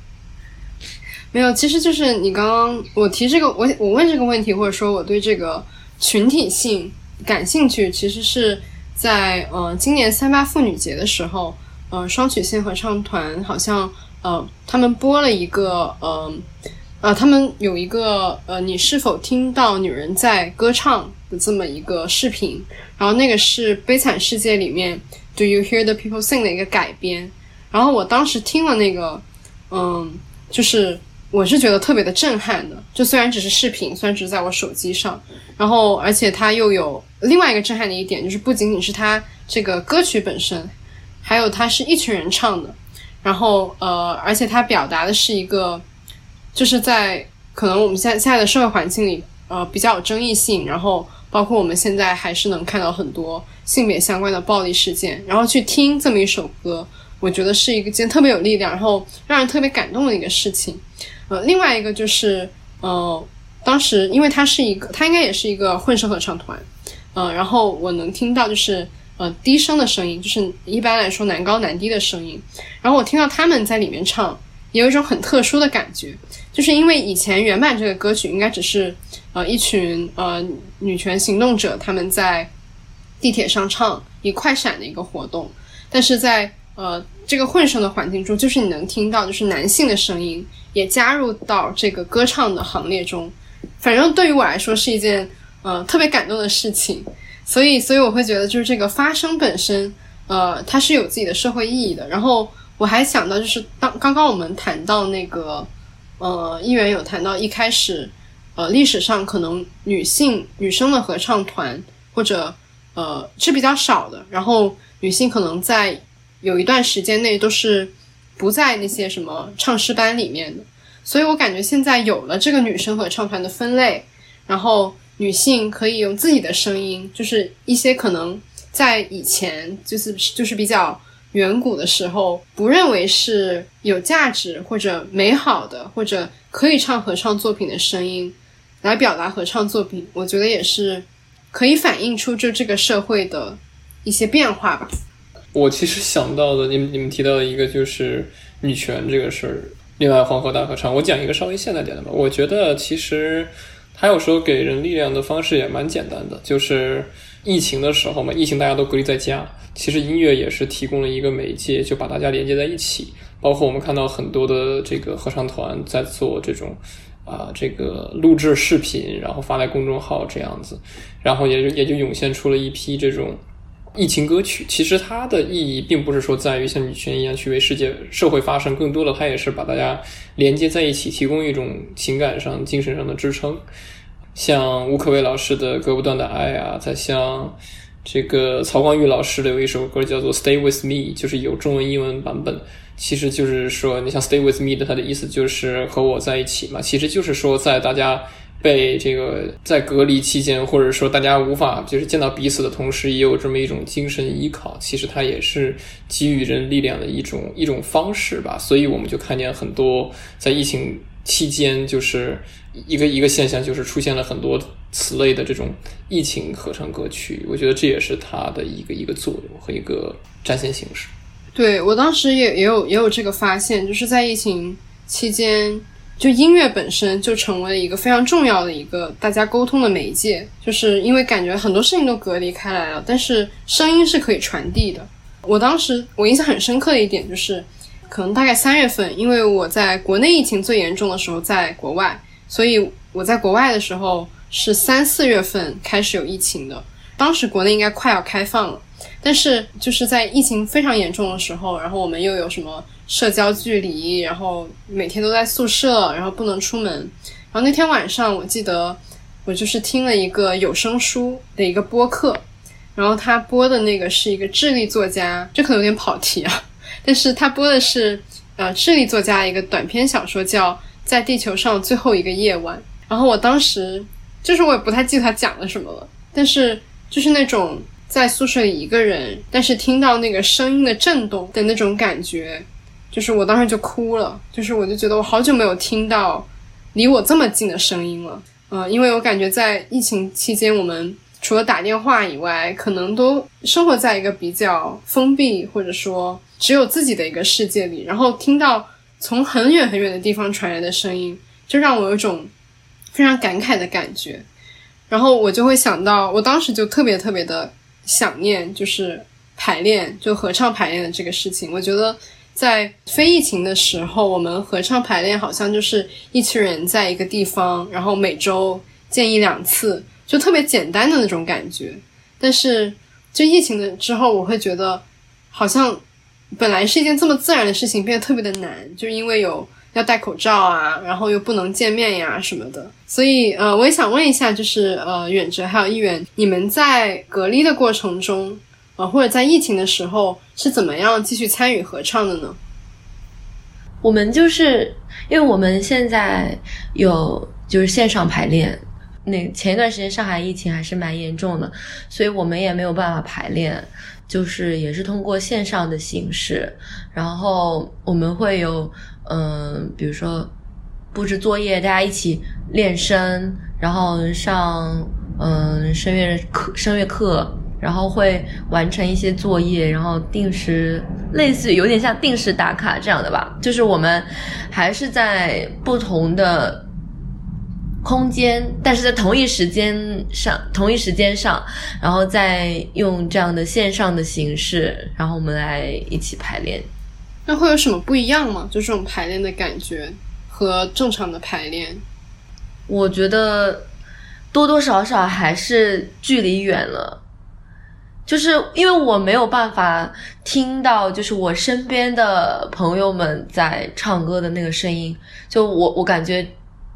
没有，其实就是你刚刚我提这个，我我问这个问题，或者说我对这个群体性感兴趣，其实是在呃今年三八妇女节的时候。呃，双曲线合唱团好像呃，他们播了一个呃呃，他们有一个呃，你是否听到女人在歌唱的这么一个视频？然后那个是《悲惨世界》里面 “Do you hear the people sing” 的一个改编。然后我当时听了那个，嗯，就是我是觉得特别的震撼的。就虽然只是视频，虽然只是在我手机上，然后而且它又有另外一个震撼的一点，就是不仅仅是它这个歌曲本身。还有，它是一群人唱的，然后呃，而且它表达的是一个，就是在可能我们现在现在的社会环境里，呃，比较有争议性，然后包括我们现在还是能看到很多性别相关的暴力事件，然后去听这么一首歌，我觉得是一件特别有力量，然后让人特别感动的一个事情。呃，另外一个就是呃，当时因为它是一个，它应该也是一个混声合唱团，呃，然后我能听到就是。呃，低声的声音就是一般来说男高男低的声音，然后我听到他们在里面唱，有一种很特殊的感觉，就是因为以前原版这个歌曲应该只是呃一群呃女权行动者他们在地铁上唱一快闪的一个活动，但是在呃这个混声的环境中，就是你能听到就是男性的声音也加入到这个歌唱的行列中，反正对于我来说是一件呃特别感动的事情。所以，所以我会觉得，就是这个发声本身，呃，它是有自己的社会意义的。然后我还想到，就是当刚刚我们谈到那个，呃，议员有谈到一开始，呃，历史上可能女性女生的合唱团或者呃是比较少的，然后女性可能在有一段时间内都是不在那些什么唱诗班里面的，所以我感觉现在有了这个女生合唱团的分类，然后女性可以用自己的声音，就是一些可能在以前就是就是比较远古的时候不认为是有价值或者美好的或者可以唱合唱作品的声音来表达合唱作品，我觉得也是可以反映出就这个社会的一些变化吧。我其实想到的，你们你们提到的一个就是女权这个事儿，另外黄河大合唱，我讲一个稍微现代点的吧。我觉得其实它有时候给人力量的方式也蛮简单的，就是疫情的时候嘛，疫情大家都隔离在家，其实音乐也是提供了一个媒介，就把大家连接在一起。包括我们看到很多的这个合唱团在做这种啊、这个录制视频，然后发在公众号这样子，然后也就也就涌现出了一批这种疫情歌曲。其实它的意义并不是说在于像女权一样去为世界社会发声，更多的它也是把大家连接在一起，提供一种情感上、精神上的支撑。像吴可薇老师的《割不断的爱》啊，再像这个曹光裕老师的有一首歌叫做《Stay with Me》，就是有中文、英文版本。其实就是说，你像 “stay with me” 的，它的意思就是和我在一起嘛。其实就是说，在大家被这个在隔离期间，或者说大家无法就是见到彼此的同时，也有这么一种精神依靠。其实它也是给予人力量的一种一种方式吧。所以我们就看见很多在疫情期间，就是一个一个现象，就是出现了很多此类的这种疫情合唱歌曲。我觉得这也是它的一个一个作用和一个展现形式。对我当时也也有也有这个发现，就是在疫情期间，就音乐本身就成为了一个非常重要的一个大家沟通的媒介，就是因为感觉很多事情都隔离开来了，但是声音是可以传递的。我当时我印象很深刻的一点就是，可能大概三月份，因为我在国内疫情最严重的时候在国外，所以我在国外的时候是三四月份开始有疫情的，当时国内应该快要开放了。但是就是在疫情非常严重的时候，然后我们又有什么社交距离，然后每天都在宿舍，然后不能出门。然后那天晚上，我记得我就是听了一个有声书的一个播客，然后他播的那个是一个智利作家，这可能有点跑题啊，但是他播的是呃智利作家一个短篇小说叫《在地球上最后一个夜晚》。然后我当时就是我也不太记得他讲了什么了，但是就是那种。在宿舍里一个人，但是听到那个声音的震动的那种感觉，就是我当时就哭了，就是我就觉得我好久没有听到离我这么近的声音了，呃，因为我感觉在疫情期间，我们除了打电话以外，可能都生活在一个比较封闭或者说只有自己的一个世界里，然后听到从很远很远的地方传来的声音，就让我有种非常感慨的感觉，然后我就会想到，我当时就特别特别的。想念就是排练，就合唱排练的这个事情。我觉得在非疫情的时候，我们合唱排练好像就是一群人在一个地方，然后每周见一两次，就特别简单的那种感觉。但是就疫情的之后，我会觉得好像本来是一件这么自然的事情，变得特别的难，就是因为有要戴口罩啊，然后又不能见面呀什么的。所以，呃，我也想问一下，就是呃，远哲还有议员，你们在隔离的过程中，呃，或者在疫情的时候，是怎么样继续参与合唱的呢？我们就是因为我们现在有就是线上排练，那前一段时间上海疫情还是蛮严重的，所以我们也没有办法排练，就是也是通过线上的形式，然后我们会有嗯、比如说布置作业，大家一起练声，然后上嗯、声乐课声乐课。然后会完成一些作业，然后定时，类似有点像定时打卡这样的吧。就是我们还是在不同的空间，但是在同一时间上，同一时间上，然后再用这样的线上的形式，然后我们来一起排练。那会有什么不一样吗？就这种排练的感觉和正常的排练？我觉得多多少少还是距离远了。就是因为我没有办法听到，就是我身边的朋友们在唱歌的那个声音，就我我感觉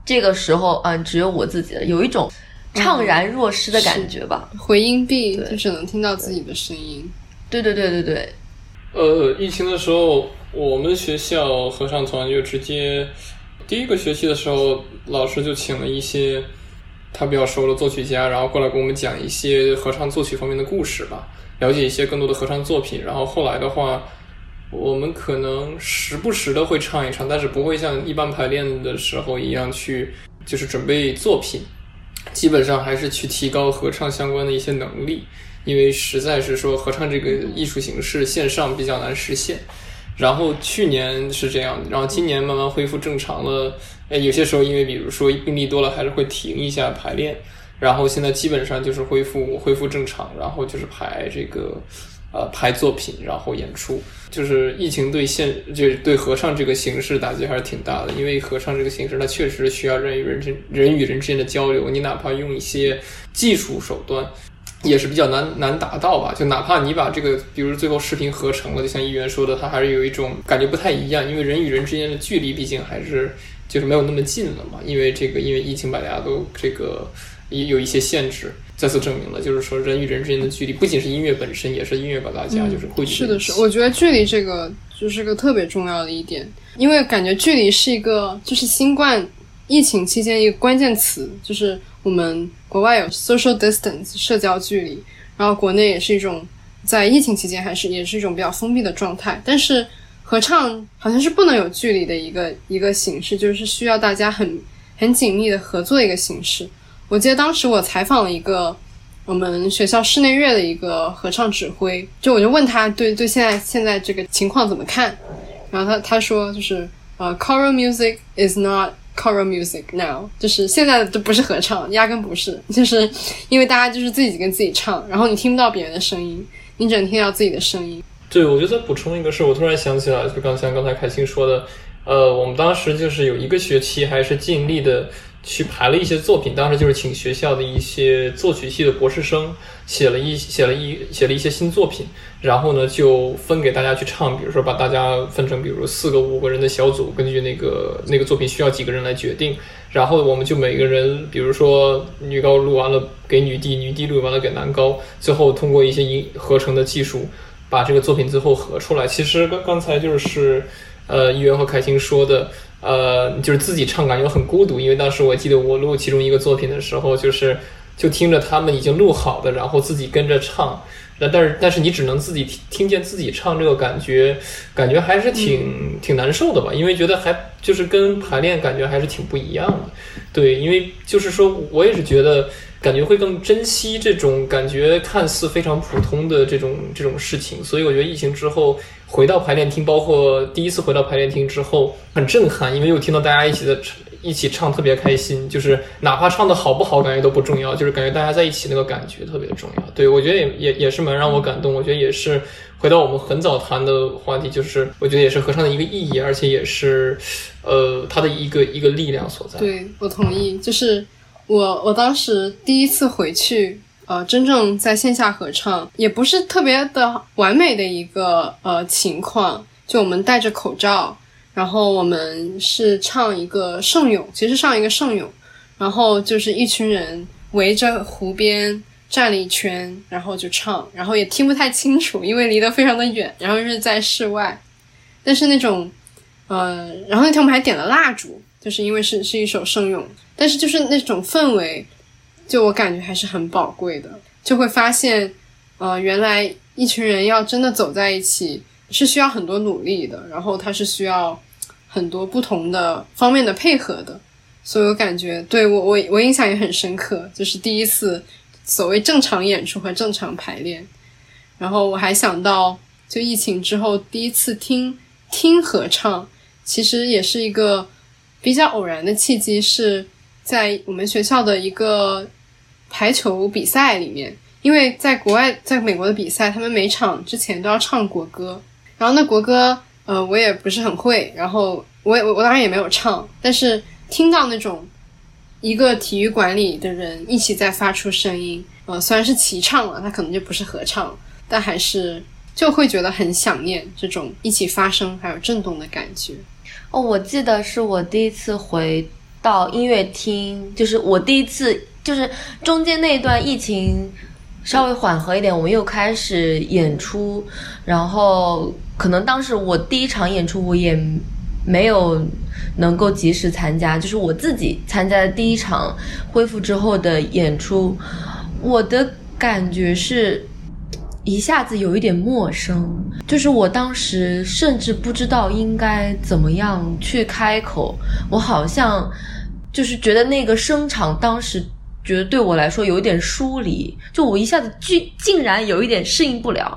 这个时候，嗯，只有我自己了，有一种怅然若失的感觉吧。回音壁对就只能听到自己的声音。对对对对对，呃，疫情的时候，我们学校合唱团就直接第一个学期的时候，老师就请了一些他比较熟的作曲家，然后过来给我们讲一些合唱作曲方面的故事吧，了解一些更多的合唱作品。然后后来的话，我们可能时不时的会唱一唱，但是不会像一般排练的时候一样去就是准备作品，基本上还是去提高合唱相关的一些能力。因为实在是说合唱这个艺术形式线上比较难实现。然后去年是这样，然后今年慢慢恢复正常了。呃，有些时候因为比如说病例多了，还是会停一下排练。然后现在基本上就是恢复恢复正常，然后就是排这个呃拍作品，然后演出。就是疫情对现就是对合唱这个形式打击还是挺大的，因为合唱这个形式它确实需要人与人之人与人之间的交流，你哪怕用一些技术手段。也是比较难难达到吧，就哪怕你把这个，比如最后视频合成了，就像议员说的，它还是有一种感觉不太一样，因为人与人之间的距离毕竟还是就是没有那么近了嘛，因为这个因为疫情把大家都这个也有一些限制，再次证明了就是说人与人之间的距离不仅是音乐本身，也是音乐把大家就是汇聚是的，是，我觉得距离这个就是个特别重要的一点，因为感觉距离是一个就是新冠疫情期间一个关键词，就是我们国外有 social distance 社交距离，然后国内也是一种在疫情期间还是也是一种比较封闭的状态，但是合唱好像是不能有距离的一个一个形式，就是需要大家很很紧密的合作的一个形式。我记得当时我采访了一个我们学校室内乐的一个合唱指挥，就我就问他对对现在现在这个情况怎么看，然后他他说就是呃，choral music is not choral music now，就是现在的都不是合唱，压根不是，就是因为大家就是自己跟自己唱，然后你听不到别人的声音，你只能听到自己的声音。对，我觉得补充一个事，我突然想起来，就刚才刚才凯欣说的，呃，我们当时就是有一个学期还是尽力的去排了一些作品，当时就是请学校的一些作曲系的博士生写了一写了一写了一些新作品，然后呢就分给大家去唱，比如说把大家分成比如四个五个人的小组，根据那个那个作品需要几个人来决定，然后我们就每个人，比如说女高录完了给女低，女低录完了给男高，最后通过一些音合成的技术。把这个作品最后合出来。其实刚刚才就是，呃，一元和凯欣说的，呃，就是自己唱感觉很孤独，因为当时我记得我录其中一个作品的时候，就是就听着他们已经录好的，然后自己跟着唱。那但是但是你只能自己听听见自己唱这个感觉，感觉还是挺、挺难受的吧？因为觉得还就是跟排练感觉还是挺不一样的。对，因为就是说我也是觉得感觉会更珍惜这种感觉看似非常普通的这种这种事情，所以我觉得疫情之后回到排练厅，包括第一次回到排练厅之后很震撼，因为又听到大家一起的一起唱特别开心，就是哪怕唱的好不好，感觉都不重要，就是感觉大家在一起那个感觉特别重要。对我觉得也也也是蛮让我感动，我觉得也是回到我们很早谈的话题，就是我觉得也是合唱的一个意义，而且也是呃它的一个一个力量所在。对我同意，就是我我当时第一次回去，呃，真正在线下合唱，也不是特别的完美的一个呃情况，就我们戴着口罩，然后我们是唱一个圣咏，其实上一个圣咏，然后就是一群人围着湖边。站了一圈，然后就唱，然后也听不太清楚，因为离得非常的远，然后是在室外，但是那种呃，然后那天我们还点了蜡烛，就是因为是是一首圣咏，但是就是那种氛围，就我感觉还是很宝贵的，就会发现，呃，原来一群人要真的走在一起是需要很多努力的，然后它是需要很多不同的方面的配合的，所以我感觉对我我我印象也很深刻，就是第一次所谓正常演出和正常排练，然后我还想到，就疫情之后第一次听听合唱。其实也是一个比较偶然的契机，是在我们学校的一个排球比赛里面。因为在国外，在美国的比赛，他们每场之前都要唱国歌，然后那国歌，呃，我也不是很会，然后我也我我当然也没有唱，但是听到那种一个体育馆里的人一起在发出声音，呃，虽然是齐唱了，它可能就不是合唱，但还是就会觉得很想念这种一起发声还有震动的感觉。哦，我记得是我第一次回到音乐厅，就是我第一次，就是中间那一段疫情稍微缓和一点，我们又开始演出，然后可能当时我第一场演出我也没有能够及时参加，就是我自己参加的第一场恢复之后的演出，我的感觉是。一下子有一点陌生，就是我当时甚至不知道应该怎么样去开口，我好像就是觉得那个声场当时觉得对我来说有一点疏离，就我一下子竟竟然有一点适应不了，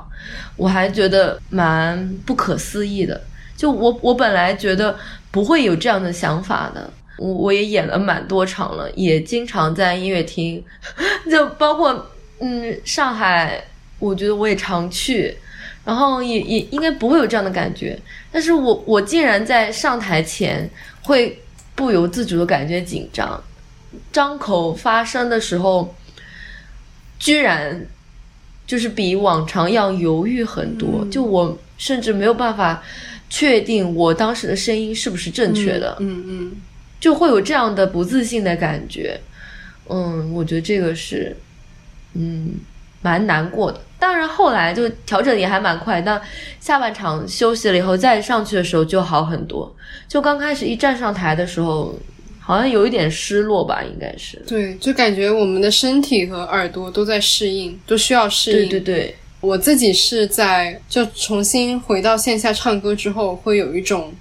我还觉得蛮不可思议的。就我我本来觉得不会有这样的想法的，我我也演了蛮多场了，也经常在音乐厅，就包括嗯上海。我觉得我也常去，然后也也应该不会有这样的感觉，但是我我竟然在上台前会不由自主的感觉紧张，张口发声的时候，居然就是比往常要犹豫很多，就我甚至没有办法确定我当时的声音是不是正确的，嗯嗯，就会有这样的不自信的感觉，嗯，我觉得这个是，嗯。蛮难过的，当然后来就调整也还蛮快。那下半场休息了以后，再上去的时候就好很多。就刚开始一站上台的时候，好像有一点失落吧，应该是。对，就感觉我们的身体和耳朵都在适应，都需要适应。对对对，我自己是在就重新回到线下唱歌之后，会有一种，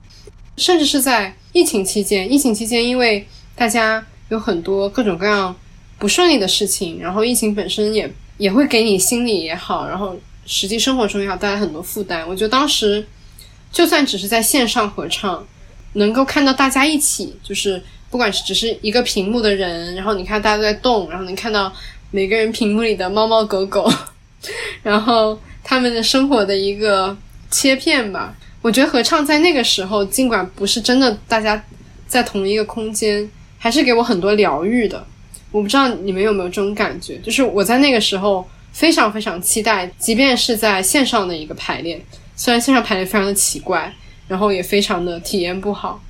甚至是在疫情期间，疫情期间因为大家有很多各种各样不顺利的事情，然后疫情本身也。也会给你心理也好，然后实际生活中也好带来很多负担。我觉得当时就算只是在线上合唱，能够看到大家一起，就是不管是只是一个屏幕的人，然后你看大家都在动，然后能看到每个人屏幕里的猫猫狗狗，然后他们的生活的一个切片吧。我觉得合唱在那个时候，尽管不是真的大家在同一个空间，还是给我很多疗愈的。我不知道你们有没有这种感觉，就是我在那个时候非常非常期待，即便是在线上的一个排练，虽然线上排练非常的奇怪，然后也非常的体验不好，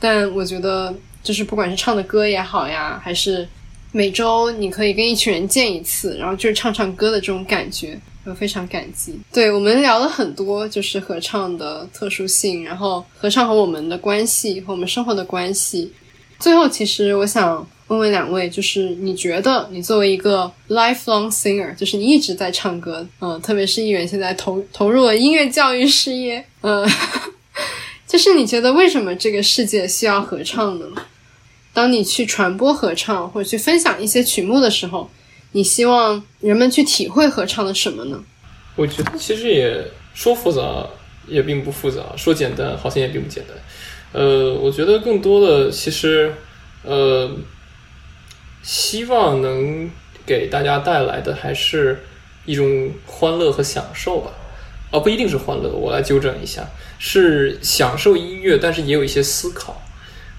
但我觉得就是不管是唱的歌也好呀，还是每周你可以跟一群人见一次，然后就是唱唱歌的这种感觉，我非常感激。对我们聊了很多，就是合唱的特殊性，然后合唱和我们的关系和我们生活的关系。最后，其实我想。问问两位，就是你觉得你作为一个 lifelong singer，就是你一直在唱歌，嗯，特别是议员现在投投入了音乐教育事业，嗯，就是你觉得为什么这个世界需要合唱呢？当你去传播合唱或者去分享一些曲目的时候，你希望人们去体会合唱的什么呢？我觉得其实也说复杂也并不复杂，说简单好像也并不简单。呃，我觉得更多的其实，呃。希望能给大家带来的还是一种欢乐和享受吧，哦，不一定是欢乐，我来纠正一下，是享受音乐，但是也有一些思考，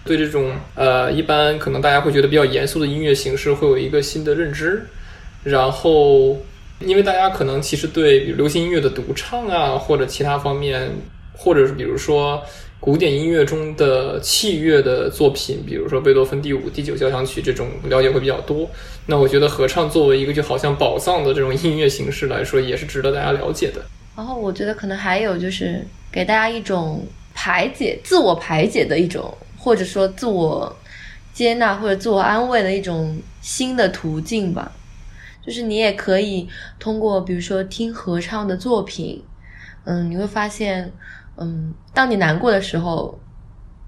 对这种呃，一般可能大家会觉得比较严肃的音乐形式会有一个新的认知，然后因为大家可能其实对比如流行音乐的独唱啊，或者其他方面，或者是比如说。古典音乐中的器乐的作品，比如说贝多芬第五、第九交响曲这种了解会比较多。那我觉得合唱作为一个就好像宝藏的这种音乐形式来说，也是值得大家了解的。然后我觉得可能还有就是给大家一种排解、自我排解的一种，或者说自我接纳或者自我安慰的一种新的途径吧。就是你也可以通过比如说听合唱的作品，嗯，你会发现。嗯，当你难过的时候，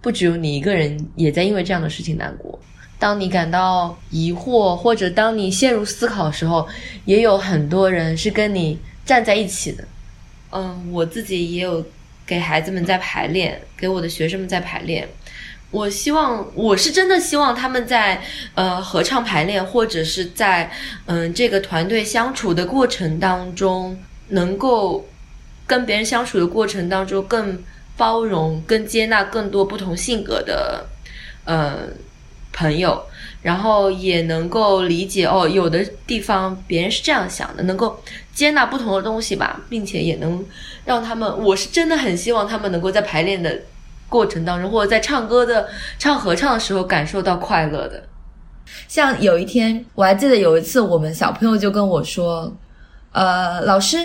不只有你一个人也在因为这样的事情难过。当你感到疑惑，或者当你陷入思考的时候，也有很多人是跟你站在一起的。嗯，我自己也有给孩子们在排练，给我的学生们在排练。我希望，我是真的希望他们在呃合唱排练，或者是在嗯这个团队相处的过程当中，能够。跟别人相处的过程当中，更包容、更接纳更多不同性格的，呃，朋友，然后也能够理解哦，有的地方别人是这样想的，能够接纳不同的东西吧，并且也能让他们，我是真的很希望他们能够在排练的过程当中，或者在唱歌的唱合唱的时候感受到快乐的。像有一天，我还记得有一次，我们小朋友就跟我说：“呃，老师，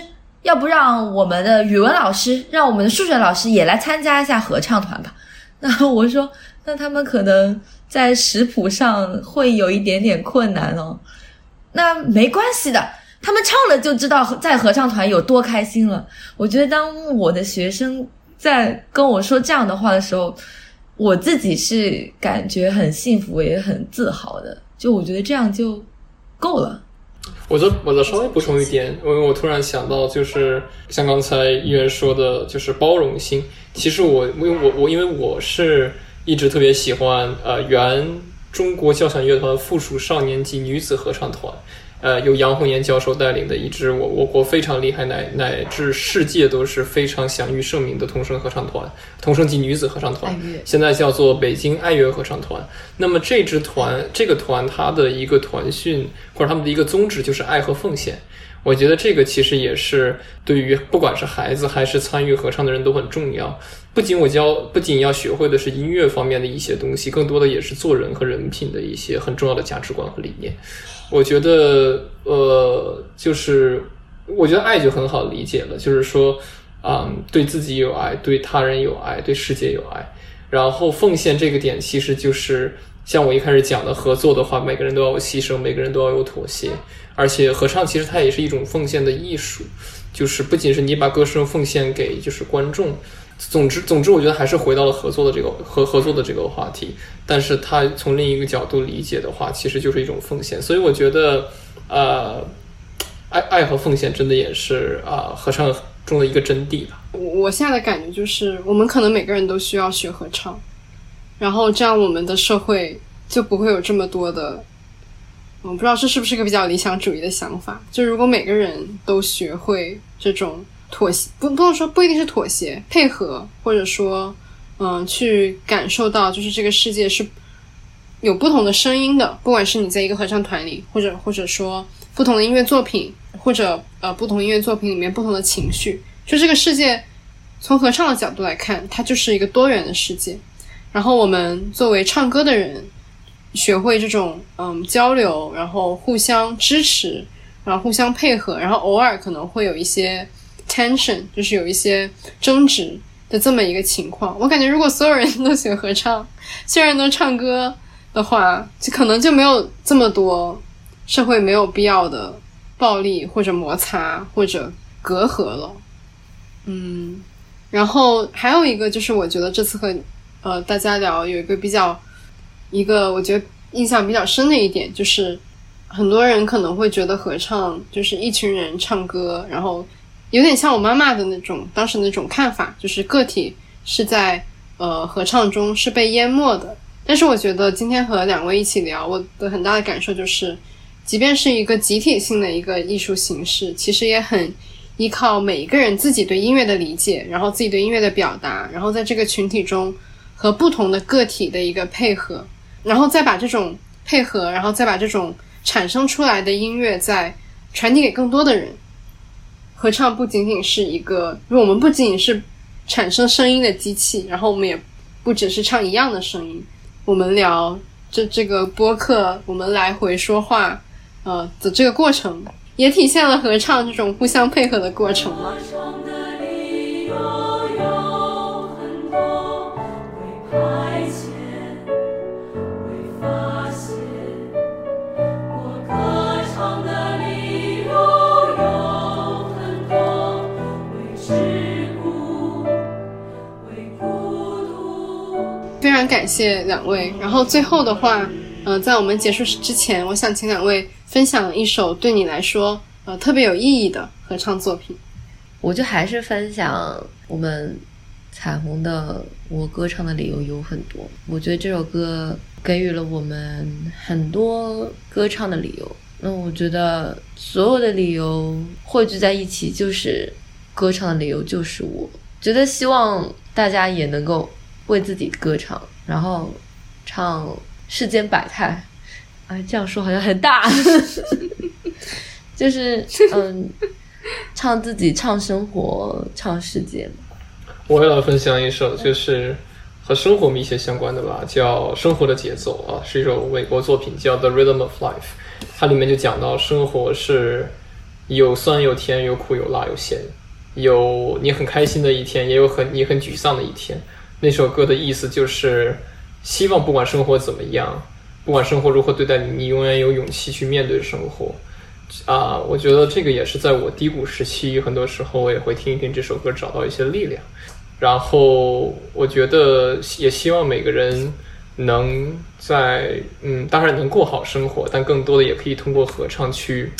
要不让我们的语文老师，让我们的数学老师也来参加一下合唱团吧？” 那我说：“那他们可能在识谱上会有一点点困难哦。”那没关系的，他们唱了就知道在合唱团有多开心了。我觉得当我的学生在跟我说这样的话的时候，我自己是感觉很幸福，也很自豪的。就我觉得这样就够了。我再我再稍微补充一点，因为我突然想到，就是像刚才议员说的，就是包容性。其实我因为我我因为我是一直特别喜欢呃原中国交响乐团附属少年级女子合唱团，呃由杨红岩教授带领的一支我我国非常厉害乃乃至世界都是非常享誉盛名的童声合唱团，童声及女子合唱团，现在叫做北京爱乐合唱团。那么这支团这个团它的一个团训或者他们的一个宗旨就是爱和奉献。我觉得这个其实也是对于不管是孩子还是参与合唱的人都很重要。不仅我教，不仅要学会的是音乐方面的一些东西，更多的也是做人和人品的一些很重要的价值观和理念。我觉得，呃，就是我觉得爱就很好理解了，就是说，啊、对自己有爱，对他人有爱，对世界有爱。然后奉献这个点，其实就是像我一开始讲的，合作的话，每个人都要有牺牲，每个人都要有妥协。而且合唱其实它也是一种奉献的艺术，就是不仅是你把歌声奉献给就是观众，总之总之，我觉得还是回到了合作的这个合合作的这个话题。但是他从另一个角度理解的话，其实就是一种奉献。所以我觉得，呃，爱爱和奉献真的也是啊、合唱中的一个真谛吧。我我现在的感觉就是，我们可能每个人都需要学合唱，然后这样我们的社会就不会有这么多的，我不知道这是不是一个比较理想主义的想法。就如果每个人都学会这种妥协，不不能说不一定是妥协，配合，或者说，嗯、去感受到就是这个世界是有不同的声音的，不管是你在一个合唱团里，或者或者说不同的音乐作品，或者呃不同音乐作品里面不同的情绪，就这个世界从合唱的角度来看，它就是一个多元的世界。然后我们作为唱歌的人，学会这种嗯交流，然后互相支持，然后互相配合，然后偶尔可能会有一些 tension，就是有一些争执的这么一个情况。我感觉如果所有人都学合唱，所有人都唱歌的话，就可能就没有这么多社会没有必要的暴力或者摩擦或者隔阂了。嗯，然后还有一个就是，我觉得这次和呃大家聊有一个比较一个我觉得印象比较深的一点，就是很多人可能会觉得合唱就是一群人唱歌，然后有点像我妈妈的那种当时那种看法，就是个体是在呃合唱中是被淹没的。但是我觉得今天和两位一起聊，我的很大的感受就是，即便是一个集体性的一个艺术形式，其实也很依靠每一个人自己对音乐的理解，然后自己对音乐的表达，然后在这个群体中和不同的个体的一个配合，然后再把这种配合，然后再把这种产生出来的音乐再传递给更多的人。合唱不仅仅是一个，我们不仅仅是产生声音的机器，然后我们也不只是唱一样的声音。我们聊这这个播客，我们来回说话，呃的这个过程，也体现了合唱这种互相配合的过程嘛。感谢两位。然后最后的话，呃，在我们结束之前，我想请两位分享一首对你来说呃特别有意义的合唱作品。我就还是分享我们彩虹的《我歌唱的理由有很多》，我觉得这首歌给予了我们很多歌唱的理由。那我觉得所有的理由汇聚在一起，就是歌唱的理由就是我。觉得希望大家也能够为自己歌唱，然后唱世间百态。哎，这样说好像很大，就是嗯，唱自己，唱生活，唱世界。我也来分享一首，就是和生活密切相关的吧，叫《生活的节奏》啊，是一首美国作品，叫《The Rhythm of Life》。它里面就讲到生活是有酸有甜，有苦有辣有咸，有你很开心的一天，也有很你很沮丧的一天。那首歌的意思就是，希望不管生活怎么样，不管生活如何对待你，你永远有勇气去面对生活。啊，我觉得这个也是在我低谷时期，很多时候我也会听一听这首歌，找到一些力量。然后我觉得也希望每个人能在嗯，当然能过好生活，但更多的也可以通过合唱去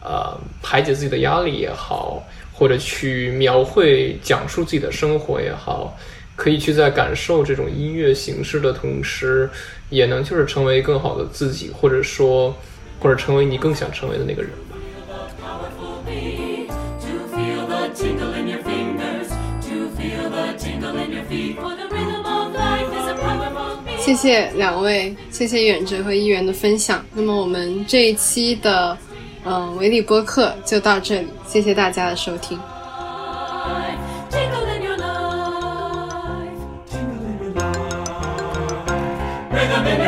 呃排解自己的压力也好，或者去描绘讲述自己的生活也好，可以去在感受这种音乐形式的同时，也能就是成为更好的自己，或者说或者成为你更想成为的那个人吧。谢谢两位，谢谢远哲和一元的分享。那么我们这一期的嗯、维理播客就到这里，谢谢大家的收听。Rhythm